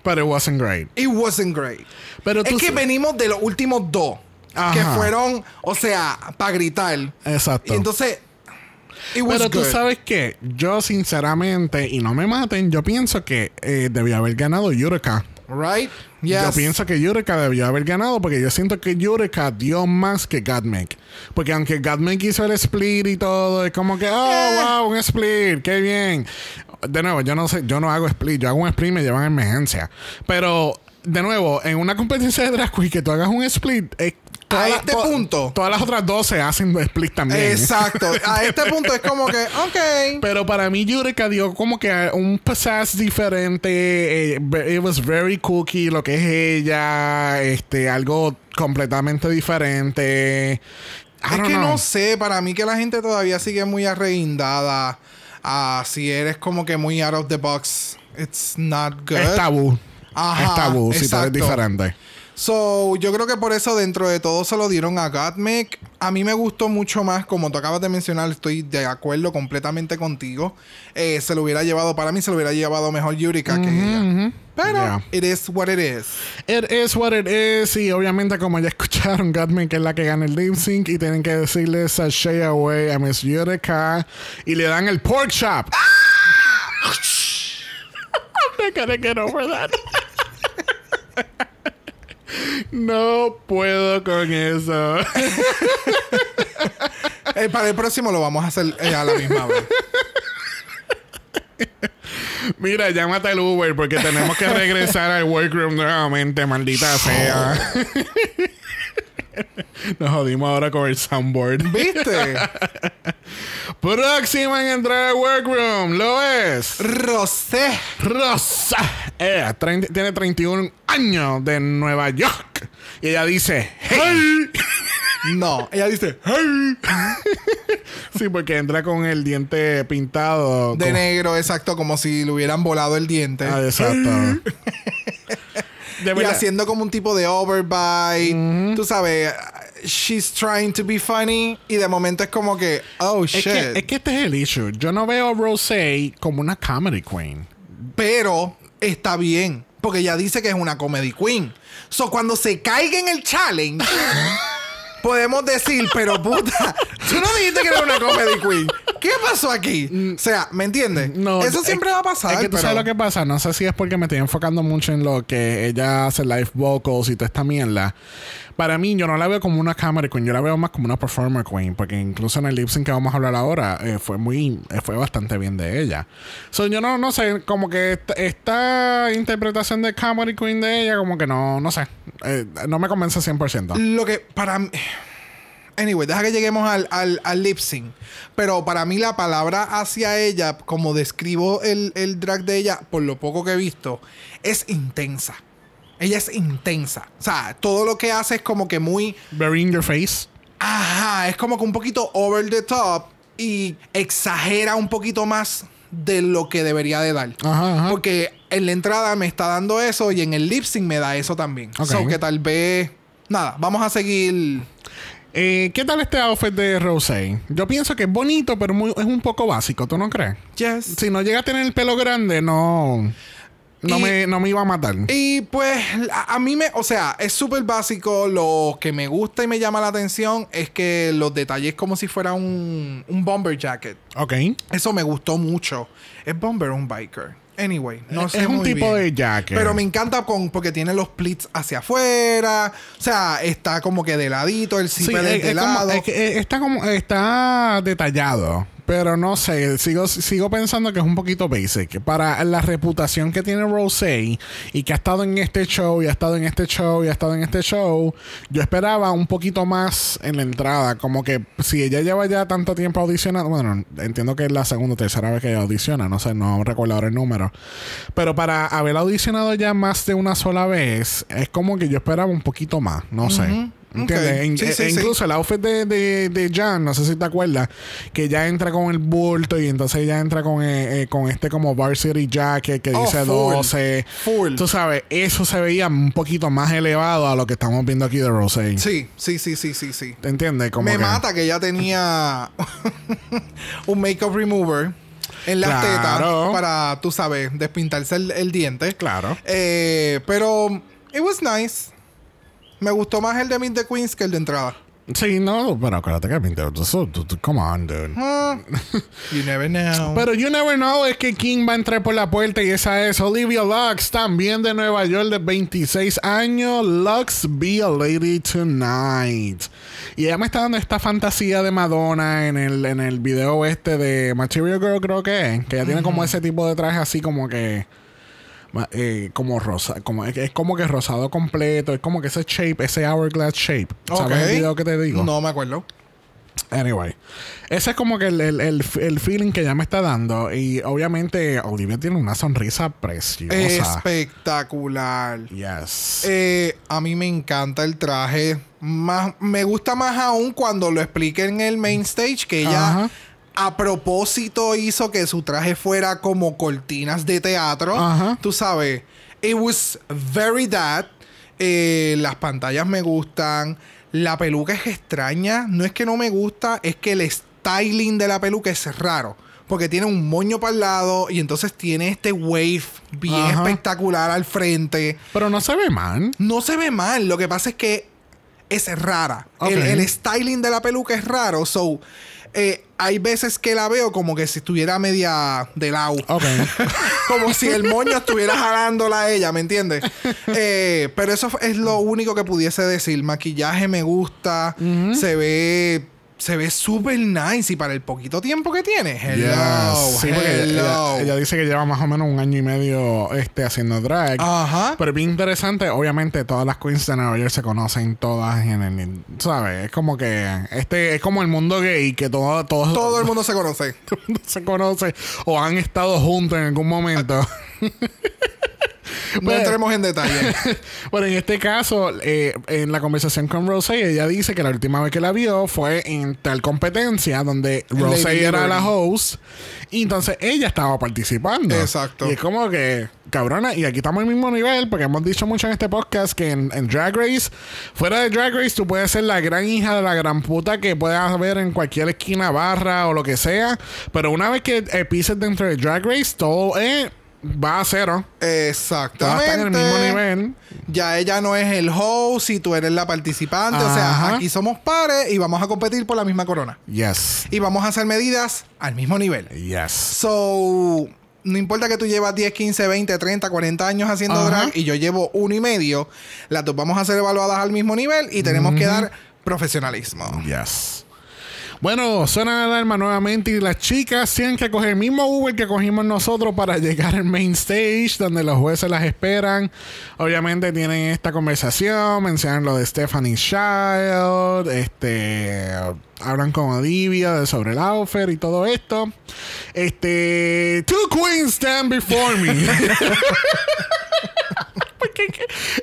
But it wasn't great. It wasn't great. Pero Es que venimos de los últimos dos. Ajá. Que fueron, o sea, para gritar. Exacto. Y entonces, it Pero tú good. sabes que yo sinceramente, y no me maten, yo pienso que eh, debió haber ganado Yurika. Right? Yo Yes. pienso que Yurika debió haber ganado porque yo siento que Yurika dio más que Godmik. Porque aunque Godmik hizo el split y todo, es como que, oh, Eh. wow, un split, qué bien. De nuevo, yo no sé, yo no hago split, yo hago un split y me llevan a emergencia. Pero, de nuevo, en una competencia de drag queen que tú hagas un split, es A la- este to- punto. Todas las otras 12 hacen split también. Exacto. A este punto es como que, ok. Pero para mí Yurika dio como que un pizzazz diferente. eh, it was very cookie lo que es ella. Este, algo completamente diferente. I Es que know. no sé, para mí que la gente todavía sigue muy arreguindada. a si eres como que muy out of the box, it's not good. Es tabú. Ajá, es tabú si tú eres diferente. So, yo creo que por eso dentro de todo se lo dieron a Gottmik. A mí me gustó mucho más, como tú acabas de mencionar, estoy de acuerdo completamente contigo. Eh, se lo hubiera llevado, para mí se lo hubiera llevado mejor Yurika que ella. Pero, Yeah. it is what it is. It is what it is. Y obviamente, como ya escucharon, Gatman que es la que gana el lip sync. Y tienen que decirle sashay away a Miss Yurika. Y le dan el pork chop. I'm not gonna get over that. No puedo con eso. Eh, para el próximo lo vamos a hacer eh, a la misma vez. Mira, llámate al Uber porque tenemos que regresar al workroom nuevamente, maldita sea. Nos jodimos ahora con el soundboard. ¿Viste? Próxima en entrar al workroom lo es Rosé. Rosa. Ella trein- tiene 31 años de Nueva York. Y ella dice, hey. No, ella dice hey. sí, porque entra con el diente pintado. de negro, exacto, como si le hubieran volado el diente. Ah, exacto. De y haciendo como un tipo de overbite. Tú sabes, she's trying to be funny. Y de momento es como que, oh Es shit. que, es que este es el issue. Yo no veo a Rosé como una comedy queen. Pero está bien. Porque ella dice que es una comedy queen. So cuando se caiga en el challenge. Podemos decir, pero puta, tú no dijiste que era una comedy queen. ¿Qué pasó aquí? O sea, ¿me entiendes? No, Eso es- siempre va a pasar. Es que tú pero- sabes lo que pasa. No sé si es porque me estoy enfocando mucho en lo que ella hace live vocals y toda esta mierda. Para mí, yo no la veo como una camera queen. Yo la veo más como una performer queen. Porque incluso en el lip sync que vamos a hablar ahora, eh, fue muy... eh, fue bastante bien de ella. So, yo no, no sé, como que esta, interpretación de comedy queen de ella, como que no... No sé. Eh, no me convence 100%. Lo que para mí. Anyway, deja que lleguemos al, al, al lip sync. Pero para mí la palabra hacia ella, como describo el, el drag de ella, por lo poco que he visto, es intensa. Ella es intensa. O sea, todo lo que hace es como que muy. Very in your face. Ajá, es como que un poquito over the top y exagera un poquito más de lo que debería de dar. Ajá, ajá. Porque en la entrada me está dando eso y en el lip sync me da eso también. Ok. So que tal vez. Nada, vamos a seguir. Eh, ¿Qué tal este outfit de Rosé? Yo pienso que es bonito, pero muy- es un poco básico. ¿Tú no crees? Yes. Si no llega a tener el pelo grande, no. No, Y- me, no me iba a matar. Y pues a, a mí me, o sea, es súper básico. Lo que me gusta y me llama la atención es que los detalles como si fuera un, un bomber jacket. ok. Eso me gustó mucho. ¿Es bomber o un biker? Anyway, no Es sé un muy tipo bien. de jacket. Pero me encanta con, porque tiene los pleats hacia afuera. O sea, está como que de ladito, el Sí, zipper es, de es lado. es eh, está como está detallado. Pero no sé, sigo, sigo pensando que es un poquito basic. Para la reputación que tiene Rosé y que ha estado en este show y ha estado en este show y ha estado en este show, yo esperaba un poquito más en la entrada. Como que si ella lleva ya tanto tiempo audicionando, bueno, entiendo que es la segunda o tercera vez que ella audiciona, no sé, no recuerdo ahora el número. Pero para haber audicionado ya más de una sola vez, es como que yo esperaba un poquito más, no sé. ¿Entiendes? E- incluso el outfit de, de, de, Jan, no sé si te acuerdas, que ya entra con el bulto y entonces ya entra con, eh, eh, con este como varsity jacket que oh, dice 12. Full. Tú sabes, eso se veía un poquito más elevado a lo que estamos viendo aquí de Rosé. Sí, sí, sí, sí, sí, sí. ¿Te entiendes? Me mata que ya tenía un makeup remover en las tetas para, tú sabes, despintarse el, diente. Claro. Eh, pero it was nice. Me gustó más el de Meet the Queens que el de entrada. Sí, no, pero acuérdate que Meet the Come on, dude. Ah, you never know. Pero you never know es que King va a entrar por la puerta y esa es Olivia Lux, también de Nueva York, de 26 años. Lux, be a lady tonight. Y ella me está dando esta fantasía de Madonna en el, en el video este de Material Girl, creo que es. Que ella tiene como ese tipo de traje así como que eh, como rosa, como es, como que rosado completo, es como que ese shape, ese hourglass shape. ¿Sabes el video que te digo? No me acuerdo. Anyway, ese es como que el, el, el, feeling que ya me está dando. Y obviamente Olivia tiene una sonrisa preciosa. Espectacular. Yes. Eh, a mí me encanta el traje. Más, me gusta más aún cuando lo explique en el main stage que ella a propósito hizo que su traje fuera como cortinas de teatro. Tú sabes, it was very that. Eh, las pantallas me gustan. La peluca es extraña. No es que no me gusta, es que el styling de la peluca es raro. Porque tiene un moño para el lado y entonces tiene este wave bien espectacular al frente. Pero no se ve mal. No se ve mal. Lo que pasa es que es rara. El, el, styling de la peluca es raro. So, eh, hay veces que la veo como que si estuviera media de lado. como si el moño estuviera jalándola a ella, ¿me entiendes? Eh, pero eso es lo único que pudiese decir. Maquillaje me gusta. Se ve se ve súper nice y para el poquito tiempo que tiene. Hello, Sí, ella, ella, dice que lleva más o menos un año y medio este, haciendo drag. Ajá. Pero bien interesante. Obviamente, todas las queens de Nueva York se conocen todas en el. ¿Sabes? Es como que. Este es como el mundo gay que todo. Todo, todo el mundo se conoce. todo el mundo se conoce o han estado juntos en algún momento. no pues, entremos en detalle. bueno, en este caso, eh, en la conversación con Rosé, ella dice que la última vez que la vio fue en tal competencia donde Rosé era la host y entonces ella estaba participando. Exacto. Y es como que, cabrona, y aquí estamos al mismo nivel, porque hemos dicho mucho en este podcast que en, Drag Race, fuera de Drag Race, tú puedes ser la gran hija de la gran puta que puedas ver en cualquier esquina barra o lo que sea, pero una vez que pises dentro de Drag Race, todo es va a cero. Exactamente. en el mismo nivel. Ya ella no es el host y tú eres la participante. O sea, aquí somos pares y vamos a competir por la misma corona. Yes. Y vamos a hacer medidas al mismo nivel. Yes. So, no importa que tú llevas 10, 15, 20, 30, 40 años haciendo drag y yo llevo uno y medio, las dos vamos a ser evaluadas al mismo nivel y tenemos que dar profesionalismo. Yes. Bueno, suena la alarma nuevamente y las chicas tienen que coger el mismo Uber que cogimos nosotros para llegar al main stage donde los jueces las esperan. Obviamente tienen esta conversación, mencionan lo de Stephanie Child, este hablan con Olivia sobre el outfit y todo esto. Este, two queens stand before me.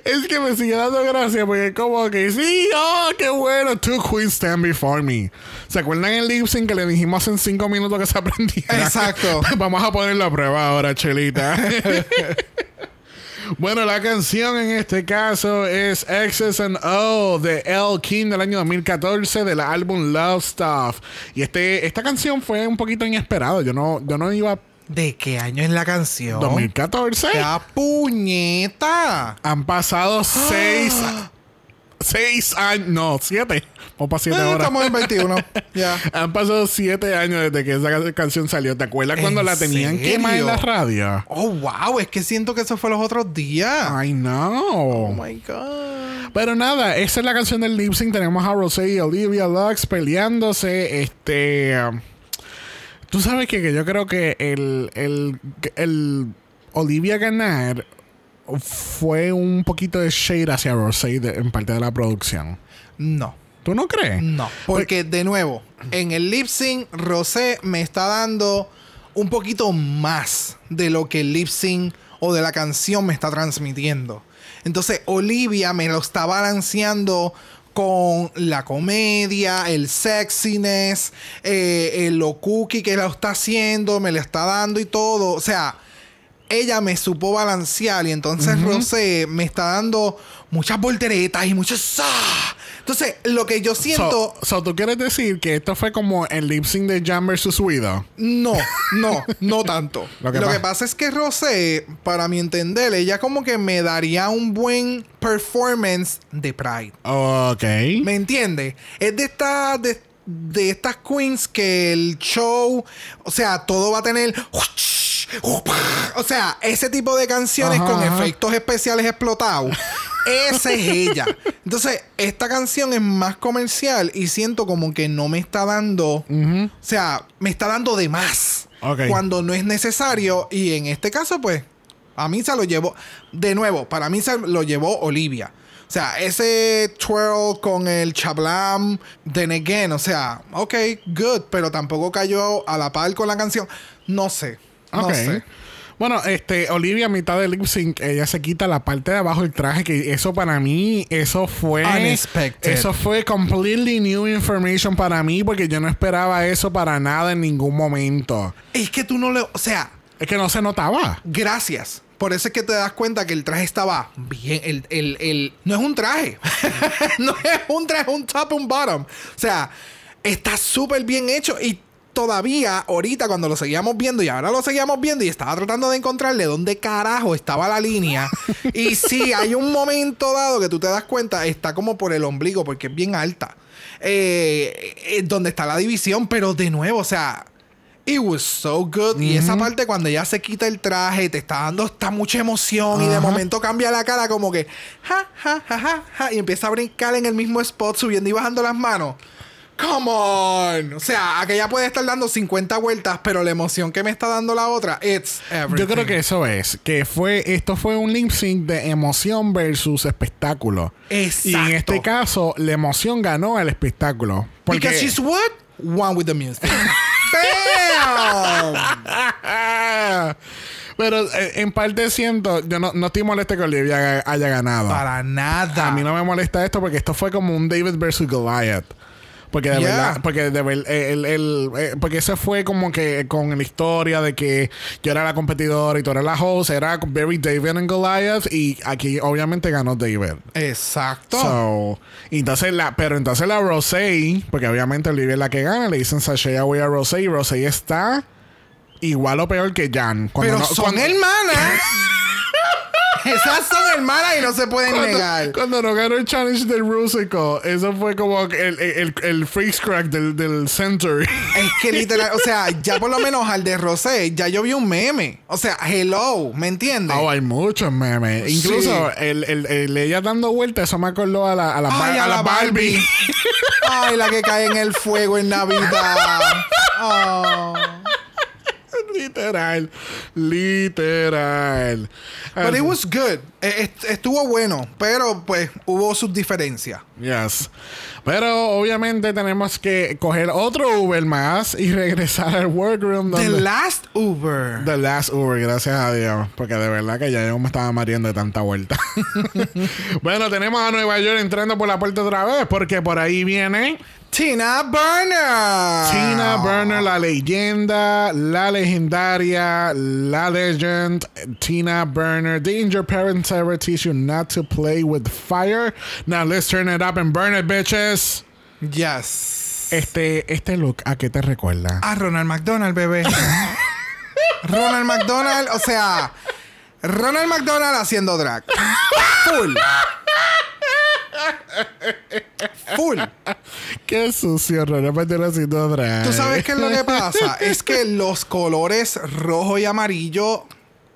es que me sigue dando gracia porque como que sí, oh, qué bueno, two queens stand before me. ¿Se acuerdan el lip sync que le dijimos en cinco minutos que se aprendía? Exacto. Vamos a ponerlo a prueba ahora, Chelita. Bueno, la canción en este caso es Excess and O de El King del año 2014 del álbum Love Stuff. Y este, esta canción fue un poquito inesperado. Yo no, yo no iba ¿De qué año es la canción? 2014. ¡Qué puñeta! Han pasado seis. seis años. No, siete. Vamos para siete eh, horas. Estamos en 21. ya. Han pasado siete años desde que esa canción salió. ¿Te acuerdas cuando la tenían que quemada en la radio? Oh, wow. Es que siento que eso fue los otros días. I know. Oh my God. Pero nada, esa es la canción del lip sync. Tenemos a Rosé y Olivia Lux peleándose. Este. Tú sabes que, que yo creo que el, el, el Olivia ganar fue un poquito de shade hacia Rosé de- en parte de la producción. No. ¿Tú no crees? No. Porque, de nuevo, en el lip sync, Rosé me está dando un poquito más de lo que el lip sync o de la canción me está transmitiendo. Entonces, Olivia me lo está balanceando con la comedia, el sexiness, eh, el lo cookie que lo está haciendo, me lo está dando y todo. O sea, ella me supo balancear y entonces Rosé me está dando muchas volteretas y muchos ¡ah! Entonces, lo que yo siento... So, so, ¿tú quieres decir que esto fue como el lip sync de Jam vs. Widow? No, no, no tanto. Lo Lo que que, pa- pasa es que Rosé, para mi entender, ella como que me daría un buen performance de Pride. Ok. ¿Me entiendes? Es de estas de, de estas queens que el show, o sea, todo va a tener o sea, ese tipo de canciones Ajá, con ajá. efectos especiales explotados. Esa es ella. Entonces, esta canción es más comercial y siento como que no me está dando, o sea, me está dando de más cuando no es necesario y en este caso pues a mí se lo llevó de nuevo, para mí se lo llevó Olivia. O sea, ese twirl con el chablam de Again, o sea, ok, good, pero tampoco cayó a la par con la canción. No sé, no sé. Bueno, este, Olivia, a mitad del lip sync, ella se quita la parte de abajo del traje, que eso para mí, eso fue. Unexpected. Eso fue completely new information para mí, porque yo no esperaba eso para nada en ningún momento. Es que tú no le, o sea, Es que no se notaba. Gracias. Por eso es que te das cuenta que el traje estaba bien. El, el- el- no es un traje. no es un traje, es un top, un bottom. O sea, está súper bien hecho. Y todavía, ahorita, cuando lo seguíamos viendo, y ahora lo seguíamos viendo, y estaba tratando de encontrarle dónde carajo estaba la línea. y sí, hay un momento dado que tú te das cuenta, está como por el ombligo, porque es bien alta. Eh, eh, donde está la división, pero de nuevo, o sea. It was so good. Y esa parte cuando ella se quita el traje, te está dando esta mucha emoción. Y de momento cambia la cara como que ja, ja, ja, ja, ja. Y empieza a brincar en el mismo spot, subiendo y bajando las manos. Come on. O sea, aquella puede estar dando 50 vueltas, pero la emoción que me está dando la otra, it's everything. Yo creo que eso es, que fue, esto fue un lip sync de emoción versus espectáculo. Exacto. Y en este caso, la emoción ganó al espectáculo. Porque Because she's what? One with the music. Bam! Pero eh, en parte siento, yo no, no estoy molesto que Olivia haya, haya ganado. Para nada. A mí no me molesta esto porque esto fue como un David versus Goliath. Porque de Yeah. verdad, porque de ver- el, el- eh, porque ese fue como que con la historia de que yo era la competidora y tú eras la host, era very David and Goliath y aquí obviamente ganó David. Exacto. So, y entonces la, pero entonces la Rosé, porque obviamente Olivia es la que gana, le dicen Sashay away a Rosé y Rosé está igual o peor que Jan. Cuando pero no- son cuando- hermanas. Esas son hermanas y no se pueden Cuando, negar. cuando no ganó el challenge del Rusical, eso fue como el, el, el, freaks crack del, del Century. Es que literal, o sea, ya por lo menos al de Rosé, ya yo vi un meme. O sea, hello, ¿me entiendes? Oh, hay muchos memes. Incluso el, el, el- ella dando vueltas, eso me acordó a la, a la, Ay, Bar- a a la la Barbie. Barbie. Ay, la que cae en el fuego en Navidad. Oh. literal. Literal. But it was good. Eh, est- Estuvo bueno, pero pues hubo sus diferencias. Yes. Pero obviamente tenemos que coger otro Uber más y regresar al workroom The donde... Last Uber. The last Uber, gracias a Dios. Porque de verdad que ya yo me estaba mareando de tanta vuelta. bueno, tenemos a Nueva York entrando por la puerta otra vez. Porque por ahí viene Tina Burner. Tina Burner, la leyenda, la legendaria, la legend. Tina Burner. Your parents ever teach you not to play with fire? Now let's turn it up and burn it, bitches. Yes. Este, este look, ¿a qué te recuerda? A Ronald McDonald, bebé. Ronald McDonald, o sea, Ronald McDonald haciendo drag. Full. Full. Qué sucio, Ronald McDonald haciendo drag. ¿Tú sabes qué es lo que pasa? Es que los colores rojo y amarillo,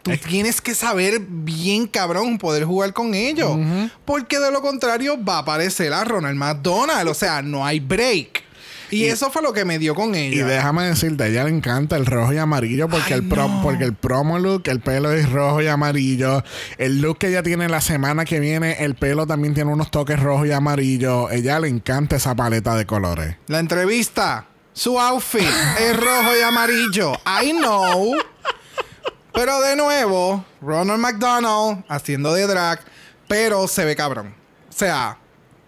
tú tienes que saber bien cabrón poder jugar con ellos. Porque de lo contrario va a aparecer a Ronald McDonald. O sea, no hay break. Y, eso fue lo que me dio con Y ella. déjame decirte, a ella le encanta el rojo y amarillo porque, Ay, el, pro- no. porque el promo look, el pelo es rojo y amarillo. El look que ella tiene la semana que viene, el pelo también tiene unos toques rojos y amarillo. Ella le encanta esa paleta de colores. La entrevista, su outfit es rojo y amarillo. I know. Pero de nuevo, Ronald McDonald haciendo de drag, pero se ve cabrón. O sea,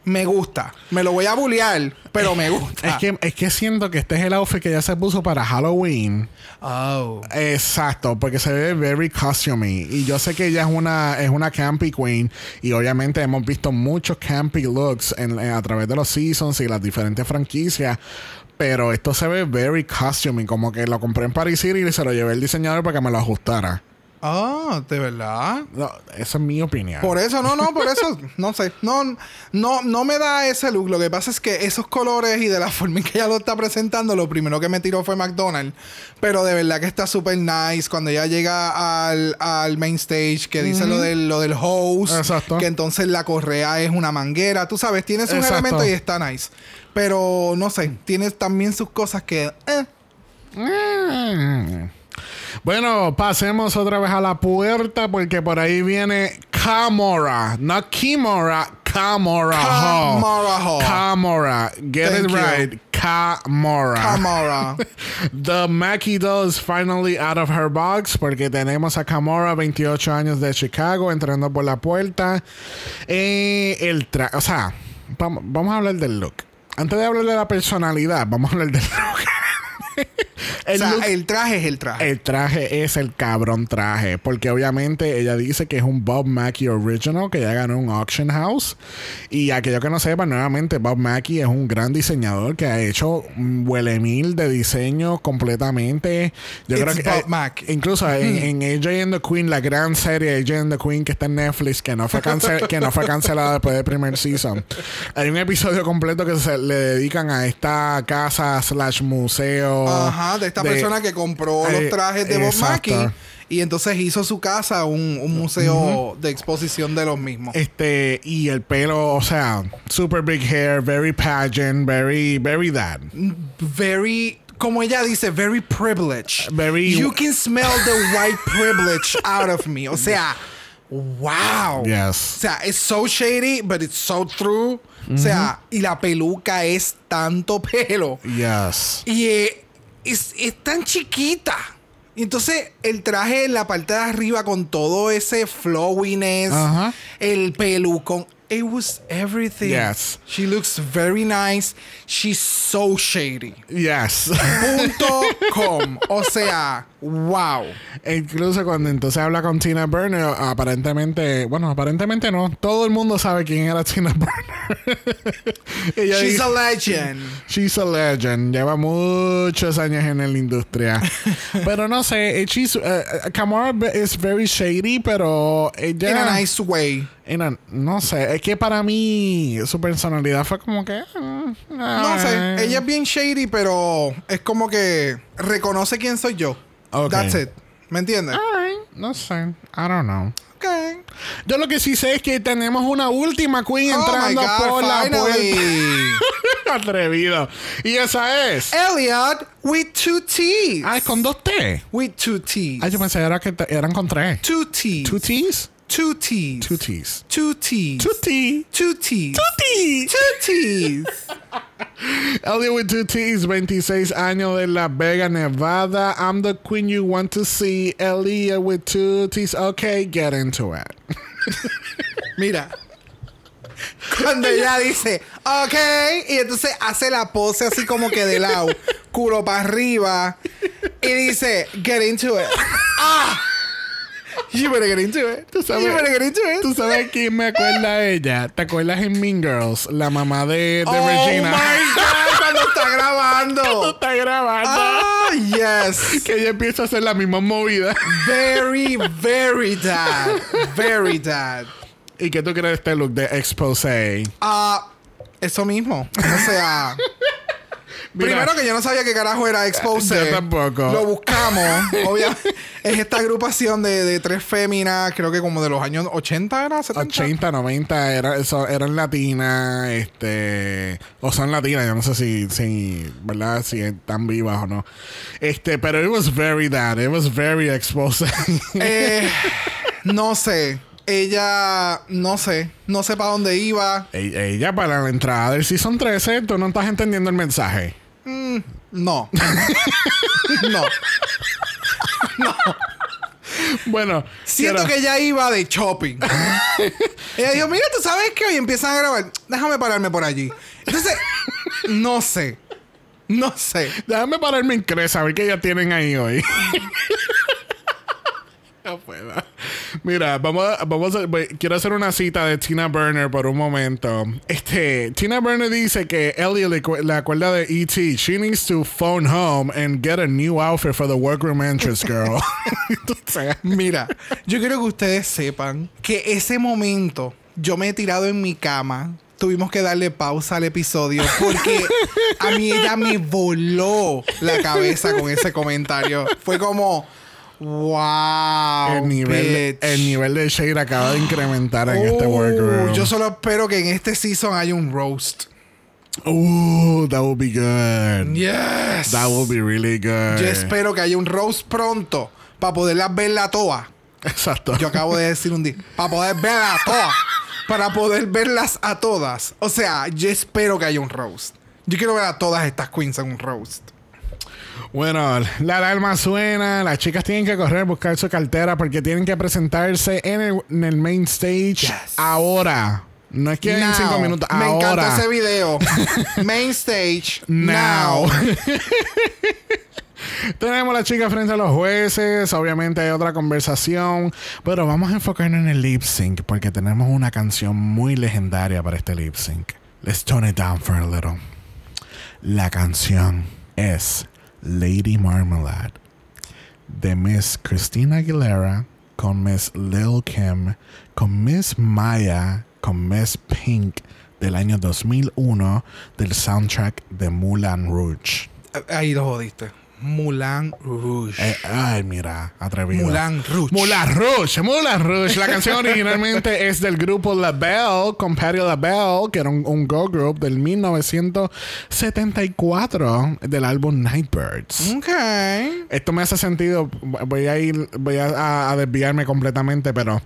me gusta. Me lo voy a bullear, pero me gusta. Es que, es que siento que este es el outfit que ella se puso para Halloween. Oh. Exacto, porque se ve very costumey. Y yo sé que ella es una, es una campy queen. Y obviamente hemos visto muchos campy looks en- en- a través de los seasons y las diferentes franquicias. Pero esto se ve very costumey. Como que lo compré en Paris City y se lo llevé al diseñador para que me lo ajustara. Ah, ¿de verdad? No, esa es mi opinión. Por eso, no, no, por eso, no sé. No, no, no me da ese look. Lo que pasa es que esos colores y de la forma en que ella lo está presentando, lo primero que me tiró fue McDonald's. Pero de verdad que está súper nice. Cuando ella llega al, al main stage, que dice lo, del, lo del hose, Exacto. que entonces la correa es una manguera. Tú sabes, tiene sus Exacto. elementos y está nice. Pero no sé, tiene también sus cosas que. eh. Mm. Bueno, pasemos otra vez a la puerta porque por ahí viene Kamora. No Kimora, Kamora. Hall. Kamora Hall. Kamora. Get Thank it you. right. Kamora. Kamara. The Mackie doll is finally out of her box porque tenemos a Kamora, 28 años de Chicago, entrando por la puerta. Eh, el tra o sea, vamos, vamos a hablar del look. Antes de hablar de la personalidad, vamos a hablar del look. o el sea, look el traje es el traje. el traje es el cabrón traje. Porque obviamente ella dice que es un Bob Mackie original que ya ganó un auction house. Y aquello que no sepan, nuevamente, Bob Mackie es un gran diseñador que ha hecho un huele mil de diseño completamente. Yo It's creo que. Bob eh. Incluso en, en AJ and the Queen, la gran serie AJ and the Queen que está en Netflix, que no fue, cance- que no fue cancelada después del primer season. Hay un episodio completo que se le dedican a esta casa slash museo. Ajá, de esta persona que compró Eh, los trajes de Bob. Mackie y entonces hizo su casa un, un museo de exposición de los mismos. Este, y el pelo, o sea, super big hair, very pageant, very, very that. Very, como ella dice, very privileged. Very- You can smell the white privilege out of me. O sea, wow. O Yes. sea, it's so shady, but it's so true. O sea, y la peluca es tanto pelo. Yes. Y eh, es, es tan chiquita. Y entonces el traje en la parte de arriba con todo ese flowiness, Ajá. el pelucón. It was everything. Yes. She looks very nice. She's so shady. Yes. Punto com. O sea, wow. Incluso cuando entonces habla con Tina Burner, aparentemente, bueno, aparentemente no, todo el mundo sabe quién era Tina Burner. She's dice- a legend. She's a legend. Lleva muchos años en la industria. pero no sé, eh, she's, eh, Kamara is very shady, pero ella... In a nice way. a- no sé, es que para mí su personalidad fue como que... mm, No sé, ella es bien shady, pero es como que reconoce quién soy yo. Ok. That's it. ¿Me entiendes? Ay, no sé, I don't know. Ok. Yo lo que sí sé es que tenemos una última queen Oh entrando God, por la puerta. Atrevido. Y esa es... Elliot with two T's. Ah, es con dos T. With two T's. Ah, yo pensé era que eran con tres. Two T's. Two T's? Two T's. Two T's. Two T's. Two T. Two T's. Two T's. Two T's. Elliot with two T's, 26 años de Las Vegas, Nevada. I'm the queen you want to see. Elliot with two T's. Okay, get into it. Mira. Cuando ella dice, ok, y entonces hace la pose así como que de lado, culo para arriba, y dice, get into it. ¡Ah! You better get into it. Tú sabes- you better get into it. ¿Tú sabes quién me acuerda a ella? ¿Te acuerdas en Mean Girls? La mamá de, de oh Regina. my God, cuando está grabando. está grabando. Ah, yes. Que ella empieza a hacer la misma movida. Very, very dad. Very dad. ¿Y qué tú crees de este look de expose? Ah, eso mismo. O sea, Mira. primero que yo no sabía qué carajo era Expose. Yo tampoco. Lo buscamos. Obvia- es esta agrupación de, de tres féminas, creo que como de los años 80 era, 70. 80, 90 era, eso, eran latinas, este, o son latinas, yo no sé si, si, ¿verdad? Si están vivas o no. Este, pero it was very that, it was very exposing. Eh, no sé. Ella, no sé. No sé para dónde iba. E- Ella para la entrada del Season 13, tú no estás entendiendo el mensaje. Mm, no. no. Bueno, Siento que ella iba de shopping. ella dijo, mira, tú sabes que hoy empiezan a grabar. Déjame pararme por allí. Entonces, no sé. No sé. Déjame pararme en Cresa a ver qué ya tienen ahí hoy. No puedo. Mira, vamos a, vamos quiero hacer una cita de Tina Burner por un momento. Este, Tina Burner dice que Ellie le, cu- le acuerda de E.T. She needs to phone home and get a new outfit for the workroom entrance girl. Mira, yo quiero que ustedes sepan que ese momento yo me he tirado en mi cama. Tuvimos que darle pausa al episodio porque a mí ella me voló la cabeza con ese comentario. Fue como, wow. el, nivel, bitch". el nivel de shade acaba de incrementar en este Oh, workroom. Yo solo espero que en este season haya un roast. Ooh, that would be good. Yes. That would be really good. Yo espero que haya un roast pronto para poderlas verla todas. Exacto. Yo acabo de decir un día. Para poder verlas a todas. Para poder verlas a todas. O sea, yo espero que haya un roast. Yo quiero ver a todas estas queens en un roast. Bueno, la alarma suena, las chicas tienen que correr a buscar su cartera porque tienen que presentarse en el, en el main stage Yes. ahora. No es que en cinco minutos, Me ahora. encantó ese video. Main stage. Now. Now. Tenemos a la chica frente a los jueces, obviamente hay otra conversación, pero vamos a enfocarnos en el lip sync porque tenemos una canción muy legendaria para este lip sync. Let's tone it down for a little. La canción es Lady Marmalade de Miss Christina Aguilera con Miss Lil Kim, con Miss Maya, con Miss Pink del año 2001 del soundtrack de Moulin Rouge. Ahí lo jodiste. Moulin Rouge. Eh, ay, mira, atrevido. Moulin Rouge. Moulin Rouge, Moulin Rouge. La canción originalmente es del grupo La Belle con Patti LaBelle, que era un, un girl group del 1974 del álbum Nightbirds. Ok. Esto me hace sentido. Voy a ir, voy a, a desviarme completamente, pero.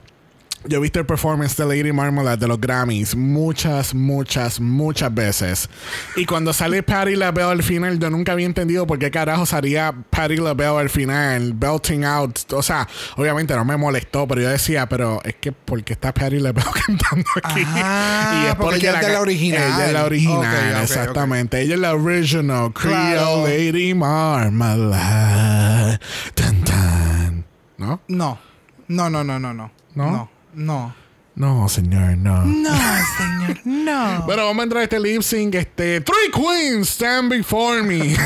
Yo he visto el performance de Lady Marmalade de los Grammys muchas, muchas, muchas veces. Y cuando sale Patti LaBelle al final, yo nunca había entendido por qué carajo salía Patti LaBelle al final, belting out. O sea, obviamente no me molestó, pero yo decía, pero es que porque está Patti LaBelle cantando aquí. Ah, porque ella es de la original. Ella es la original, exactamente. Ella es la original. Creole Claro. Lady Marmalade. Tan, tan. ¿No? No. No, no, no, no, no. ¿No? No. No. No, señor, no. No, señor. No. Bueno, vamos a entrar a este lip sync. Este, Three Queens stand before me.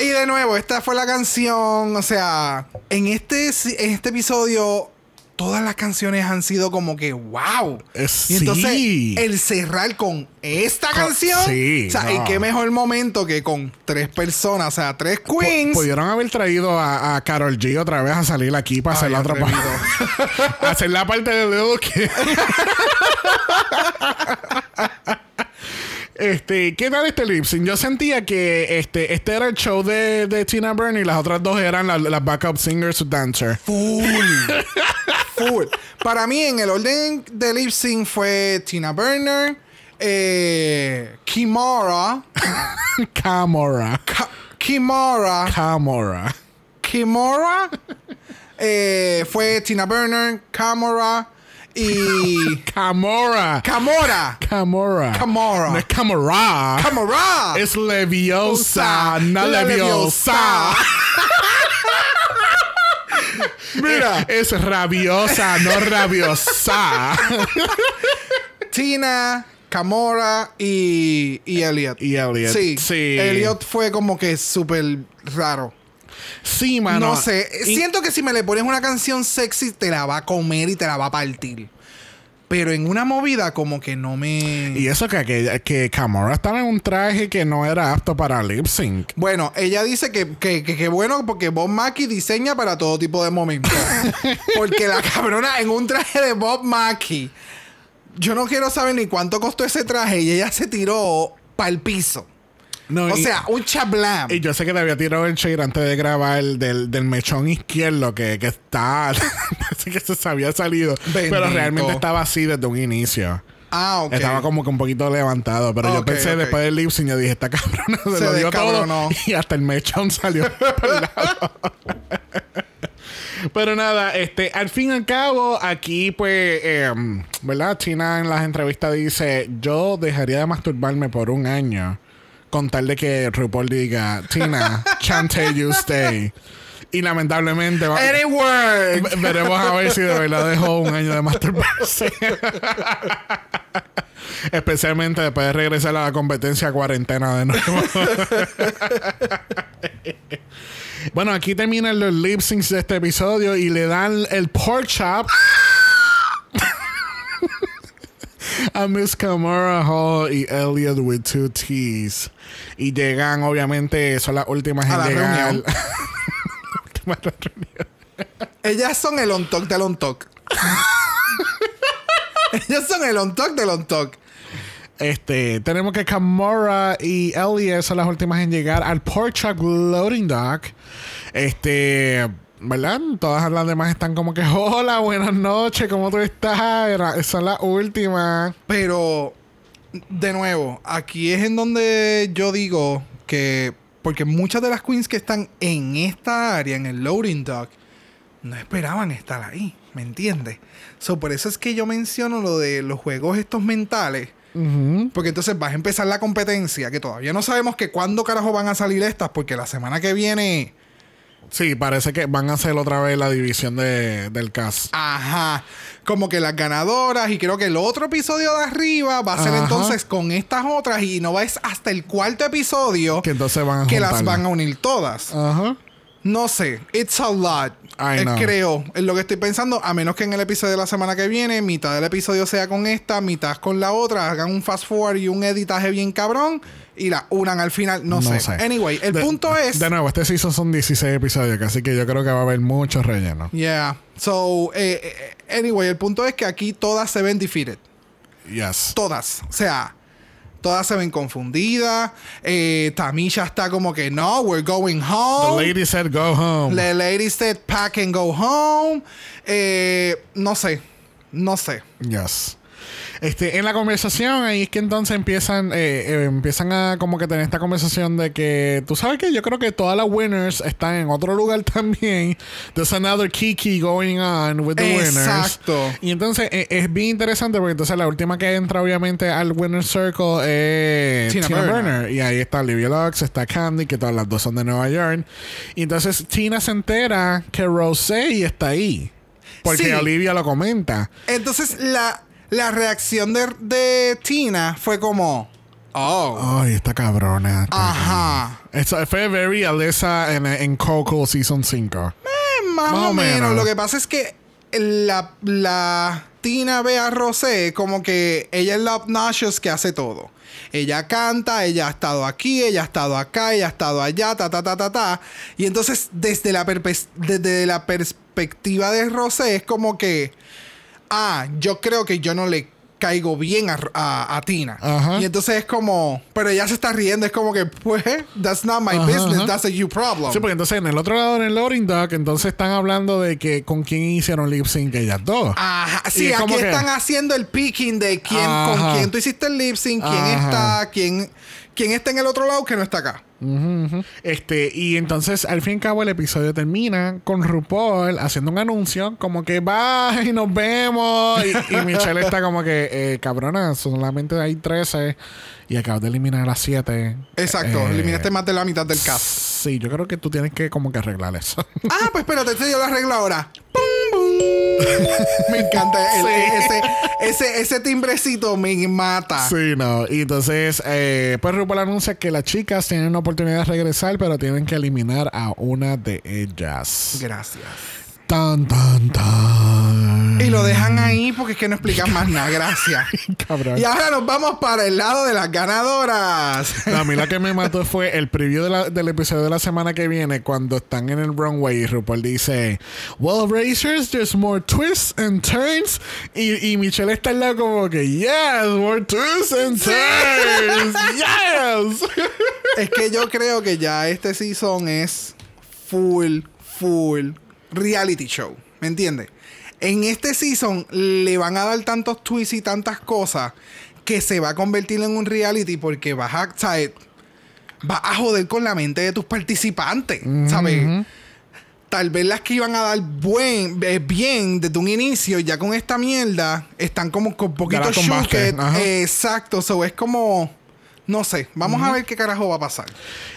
Y de nuevo, esta fue la canción. O sea, en este, en este episodio, todas las canciones han sido como que wow. Eh, y entonces, sí. el cerrar con esta Co- canción. sí, O sea, no. ¿y qué mejor momento que con tres personas? O sea, tres queens. Pudieron haber traído a, a Carol G otra vez a salir aquí para hacer Ay, la otra parte. hacer la parte de Little Kim. Este, ¿qué tal este lip sync? Yo sentía que este, este era el show de, de Tina Burner y las otras dos eran la- las backup singers o dancer. Full. Full. Para mí, en el orden de lip sync fue Tina Burner, eh, Kimora, Camora. Ka- Kimora, Camora. Kimora, eh, fue Tina Burner, Camora y Camora. Camora. Camora. Camora. No es Camora. Camora. Es leviosa, no leviosa. Mira. Es rabiosa, no rabiosa. Tina, Camora y, y Elliot. Y Elliot. Sí. Sí. Elliot fue como que súper raro. Sí, mano. No sé. Y- Siento que si me le pones una canción sexy, te la va a comer y te la va a partir. Pero en una movida como que no me... Y eso que, que, que Camora estaba en un traje que no era apto para lip sync. Bueno, ella dice que, que, que, que bueno porque Bob Mackie diseña para todo tipo de momentos. porque la cabrona en un traje de Bob Mackie. Yo no quiero saber ni cuánto costó ese traje y ella se tiró para el piso. No, o y- sea, un chablam. Y yo sé que te había tirado el shade antes de grabar del, del mechón izquierdo que, que está. Parece que se había salido. Pero realmente estaba así desde un inicio. ah, ok. Estaba como que un poquito levantado. Pero yo pensé ok. después del lip sync, yo dije, esta cabrona se, Se lo dio todo. descabronó. Y hasta el mechón salió por el lado. Pero nada, este, al fin y al cabo, aquí pues, em, ¿verdad? China en las entrevistas dice, yo dejaría de masturbarme por un año con tal de que RuPaul diga, Tina, can't tell you stay. Y lamentablemente va- veremos a ver si de verdad dejó un año de masturbarse. Especialmente después de regresar a la competencia cuarentena de nuevo. bueno, aquí terminan los lip syncs de este episodio y le dan el pork chop a Miss Kamara Hall y Elliot with two T's. Y llegan, obviamente, son las últimas A en la llegar. reunión. La. Ellas son el on talk del on talk. Ellas son el on talk del on talk. Este, tenemos que Kamora y Elliot son las últimas en llegar al Chop Loading Dock. Este, ¿verdad? Todas las demás están como que, hola, buenas noches, ¿cómo tú estás? Era- son las últimas. Pero, de nuevo, aquí es en donde yo digo que. Porque muchas de las queens que están en esta área, en el loading dock, no esperaban estar ahí. ¿Me entiendes? So, por eso es que yo menciono lo de los juegos estos mentales. Porque entonces vas a empezar la competencia, que todavía no sabemos que cuándo carajo van a salir estas, porque la semana que viene. Sí, parece que van a hacer otra vez la división de, del cast. Ajá. Como que las ganadoras. Y creo que el otro episodio de arriba va a ser Ajá. entonces con estas otras. Y no va a es hasta el cuarto episodio Que entonces van a que las van a unir todas. Ajá. No sé. It's a lot. Eh, creo. Es lo que estoy pensando. A menos que en el episodio de la semana que viene, mitad del episodio sea con esta, mitad con la otra. Hagan un fast forward y un editaje bien cabrón. Y la unan al final. No, sé. Anyway, el De- punto es. De nuevo, este season son 16 episodios, así que yo creo que va a haber mucho relleno. Yeah. So, eh, eh, anyway, el punto es que aquí todas se ven defeated. Yes. Todas. O sea, todas se ven confundidas. Eh, Tamisha está como que no, we're going The home. lady said go home. The lady said pack and go home. Eh, no sé. No sé. Yes. Este, en la conversación, ahí es que entonces empiezan, eh, eh, empiezan a como que tener esta conversación de que tú sabes que yo creo que todas las winners están en otro lugar también. There's another kiki going on with the winners. Exacto. Y entonces eh, es bien interesante porque entonces la última que entra obviamente al winner circle es Tina Tina, Burner. Burner. Y ahí está Olivia Lux, está Candy, que todas las dos son de Nueva York. Y entonces Tina se entera que Rosé está ahí. Porque Sí. Olivia lo comenta. Entonces, la, la reacción de, de Tina fue como. Oh. Ay, esta cabrona. esta Ajá. cabrona. Eso fue very Alyssa en, en Coco Season 5. Eh, más, o menos. Lo que pasa es que la, la Tina ve a Rosé como que ella es la obnoxious que hace todo. Ella canta, ella ha estado aquí, ella ha estado acá, ella ha estado allá, ta, ta, ta, ta, ta. Y entonces, desde la, desde la perspectiva de Rosé, es como que, ah, yo creo que yo no le caigo bien a, a- a Tina. Ajá. Y entonces es como, pero ella se está riendo, es como que, pues, that's not my Ajá, business, ajá. that's a you problem. Sí, porque entonces en el otro lado, en el loading dock, entonces están hablando de que con quién hicieron lip sync ellas dos. Ajá, sí, es aquí que- están haciendo el picking de quién, con quién tú hiciste el lip sync, quién está, quién, quién está en el otro lado que no está acá. Este, y entonces al fin y al cabo el episodio termina con RuPaul haciendo un anuncio como que bye, nos vemos. Y, y Michelle está como que, eh, cabrona, solamente hay 13 y acabas de eliminar a 7. Exacto, Eh, eliminaste más de la mitad del cast. Sí, yo creo que tú tienes que como que arreglar eso. Ah, pues espérate, este yo lo arreglo ahora. ¡Pum, pum! me encanta el- Sí. ese, ese, ese timbrecito me mata. Sí, no. Y entonces, eh, pues RuPaul anuncia que las chicas tienen una oportunidad de regresar, pero tienen que eliminar a una de ellas. Gracias. Tan, tan, tan. Y lo dejan ahí porque es que no explican más nada. Gracias. Cabrón. Y ahora nos vamos para el lado de las ganadoras. A mí la que me mató fue el preview de la- del episodio de la semana que viene cuando están en el runway y RuPaul dice Well, racers, there's more twists and turns y, y Michelle está al lado como que Yes, more twists and turns Yes es que yo creo que ya este season es full, full reality show. ¿Me entiendes? En este season le van a dar tantos twists y tantas cosas que se va a convertir en un reality porque vas a, ¿sabes? Vas a joder con la mente de tus participantes, ¿sabes? Tal vez las que iban a dar buen, eh, bien desde un inicio, ya con esta mierda, están como con poquito ajá. Exacto, so es como. No sé, vamos a ver qué carajo va a pasar.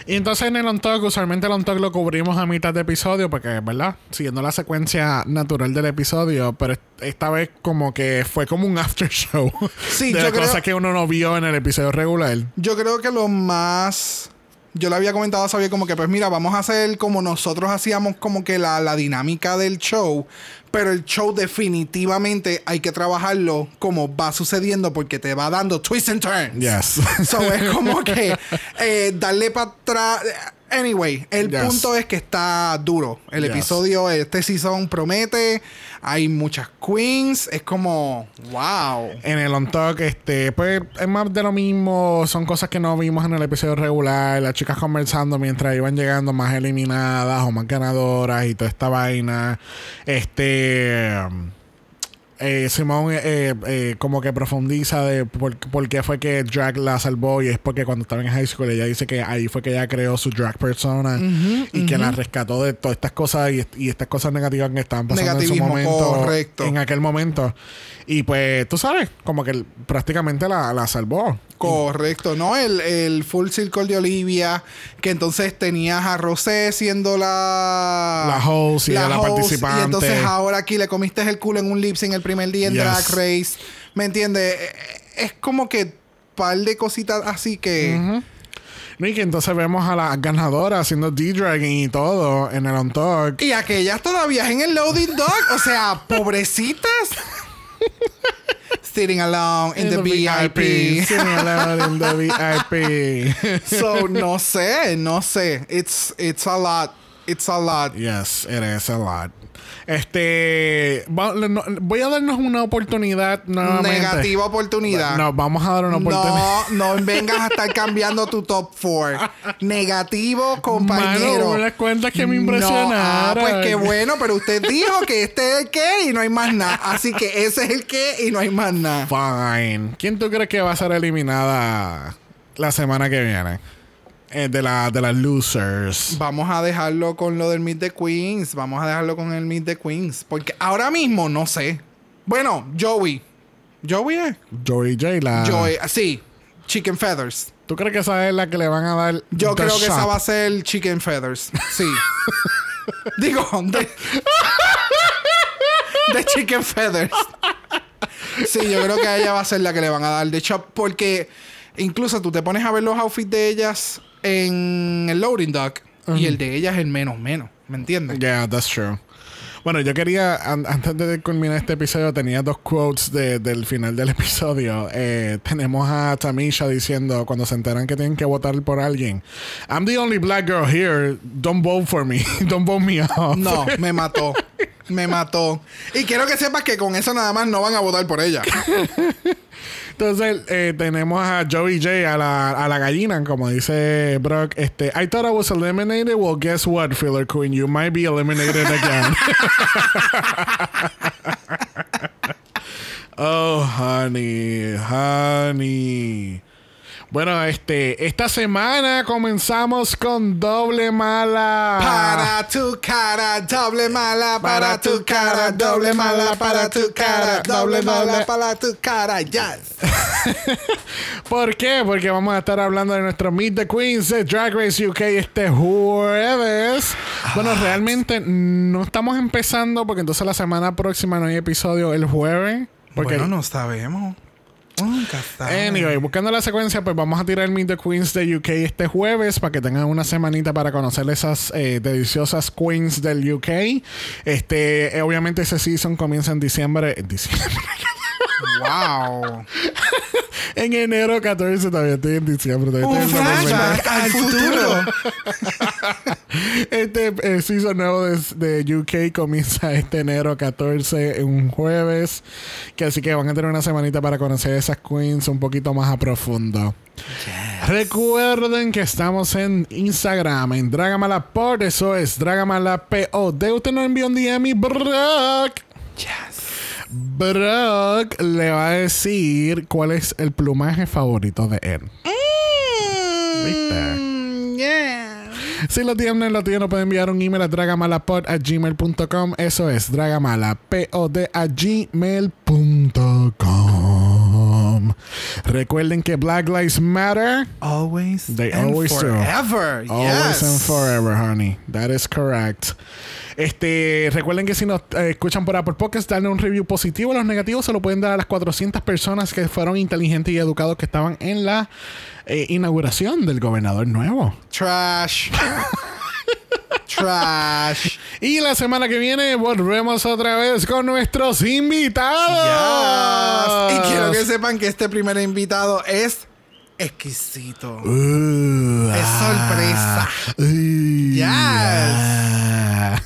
Y entonces en el on talk, usualmente el on talk lo cubrimos a mitad de episodio porque, ¿verdad? Siguiendo la secuencia natural del episodio, pero est- esta vez como que fue como un after show. Sí, de yo creo- cosas que uno no vio en el episodio regular. Yo creo que lo más. Yo le había comentado a Xavier como que, pues mira, vamos a hacer como nosotros hacíamos como que la, la dinámica del show. Pero el show definitivamente hay que trabajarlo como va sucediendo porque te va dando twists and turns. Yes. So es como que eh, darle para atrás. Anyway, el Yes. punto es que está duro. El Yes. episodio, este season promete. Hay muchas queens. Es como, wow. En el on talk, este, pues es más de lo mismo. Son cosas que no vimos en el episodio regular. Las chicas conversando mientras iban llegando más eliminadas o más ganadoras y toda esta vaina. Este. Eh, Simón eh, eh, como que profundiza de por, por qué fue que Drag la salvó y es porque cuando estaba en high school ella dice que ahí fue que ella creó su drag persona y que la rescató de todas estas cosas y, y estas cosas negativas que estaban pasando en su momento correcto. en aquel momento y pues tú sabes como que prácticamente la, la salvó Correcto, ¿no? El, el full circle de Olivia, que entonces tenías a Rosé siendo la... La host y la host, participante. Y entonces ahora aquí le comiste el culo en un lips en el primer día en Yes. Drag Race. ¿Me entiendes? Eh, Es como que par de cositas así que... No, y que entonces vemos a las ganadoras haciendo D-Drag y todo en el on talk Y aquellas todavía en el loading dock. O sea, pobrecitas. Sitting alone in, the, VIP. Sitting alone in the VIP so, no sé, no sé. It's, it's a lot. It's a lot. Yes, it is a lot. Este. va- no- voy a darnos una oportunidad nuevamente. Negativa oportunidad. No, vamos a dar una oportunidad. No, no vengas a estar cambiando tu top 4. Negativo, compañero. Mano, que me No, impresionaron. ah, pues qué bueno, pero usted dijo que este es el que y no hay más nada. Así que ese es el que y no hay más nada. Fine. ¿Quién tú crees que va a ser eliminada la semana que viene? Eh, de, la, de las losers. Vamos a dejarlo con lo del Meet the Queens. Vamos a dejarlo con el Meet the Queens. Porque ahora mismo no sé. Bueno, Joey. Joey es. Joey J. La... Joey. Sí. Chicken Feathers. ¿Tú crees que esa es la que le van a dar? Yo the creo que esa va a ser Chicken Feathers. Sí. Digo, de, de Chicken Feathers. Sí, yo creo que a ella va a ser la que le van a dar de chop. Porque incluso tú te pones a ver los outfits de ellas en el loading dock y el de ellas es el menos menos. ¿Me entiendes? Yeah, that's true. Bueno, yo quería, an- antes de culminar este episodio, tenía dos quotes de- del final del episodio. Eh, tenemos a Tamisha diciendo, cuando se enteran que tienen que votar por alguien, I'm the only black girl here, don't vote for me, don't vote me off. No, me mató. Me mató. Y quiero que sepas que con eso nada más no van a votar por ella. Entonces eh, tenemos a Joey J, a la, a la gallina, como dice Brock. Este, I thought I was eliminated. Well, guess what, Filler Queen? You might be eliminated again. oh, honey, honey. Bueno, este, esta semana comenzamos con doble mala. Para tu cara, doble mala. Para tu cara, doble mala. Para tu cara, doble mala. Para tu cara, yes. ¿Por qué? Porque vamos a estar hablando de nuestro Meet the Queens de Drag Race UK este jueves. Bueno, realmente no estamos empezando porque entonces la semana próxima no hay episodio el jueves. Porque Bueno, no sabemos. Anyway, buscando la secuencia, pues vamos a tirar Meet the Queens de UK este jueves para que tengan una semanita para conocer esas eh, deliciosas queens del UK. Este, eh, obviamente ese season comienza en diciembre. Diciembre. wow. en enero 14 todavía estoy en diciembre. todavía Un estoy en noviembre. flashback al futuro. Este eh, season nuevo de, de UK comienza este enero 14, un jueves. Que así que van a tener una semanita para conocer esas queens un poquito más a profundo. Recuerden que estamos en Instagram, en Dragamalapod. Eso es Dragamalapod. Usted nos envió un DM y Brock. Yes. Brock le va a decir cuál es el plumaje favorito de él. ¿Viste? Mm, yeah. Si lo tienen, lo tienen, pueden enviar un email a dragamalapod a gmail.com. Eso es dragamalapod a gmail.com. Recuerden que Black Lives Matter. Always. They and always do. forever. Always yes. and forever, honey. That is correct. Este, recuerden que si nos eh, escuchan por Apple Podcasts, darle un review positivo. Los negativos se lo pueden dar a las 400 personas que fueron inteligentes y educados que estaban en la eh, inauguración del gobernador nuevo. Trash. Trash. Y la semana que viene volvemos otra vez con nuestros invitados. Yes. Y quiero que sepan que este primer invitado es exquisito. Uh, Es sorpresa. uh, Yes. ah.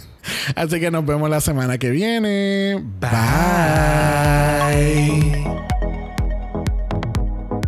Así que nos vemos la semana que viene. Bye.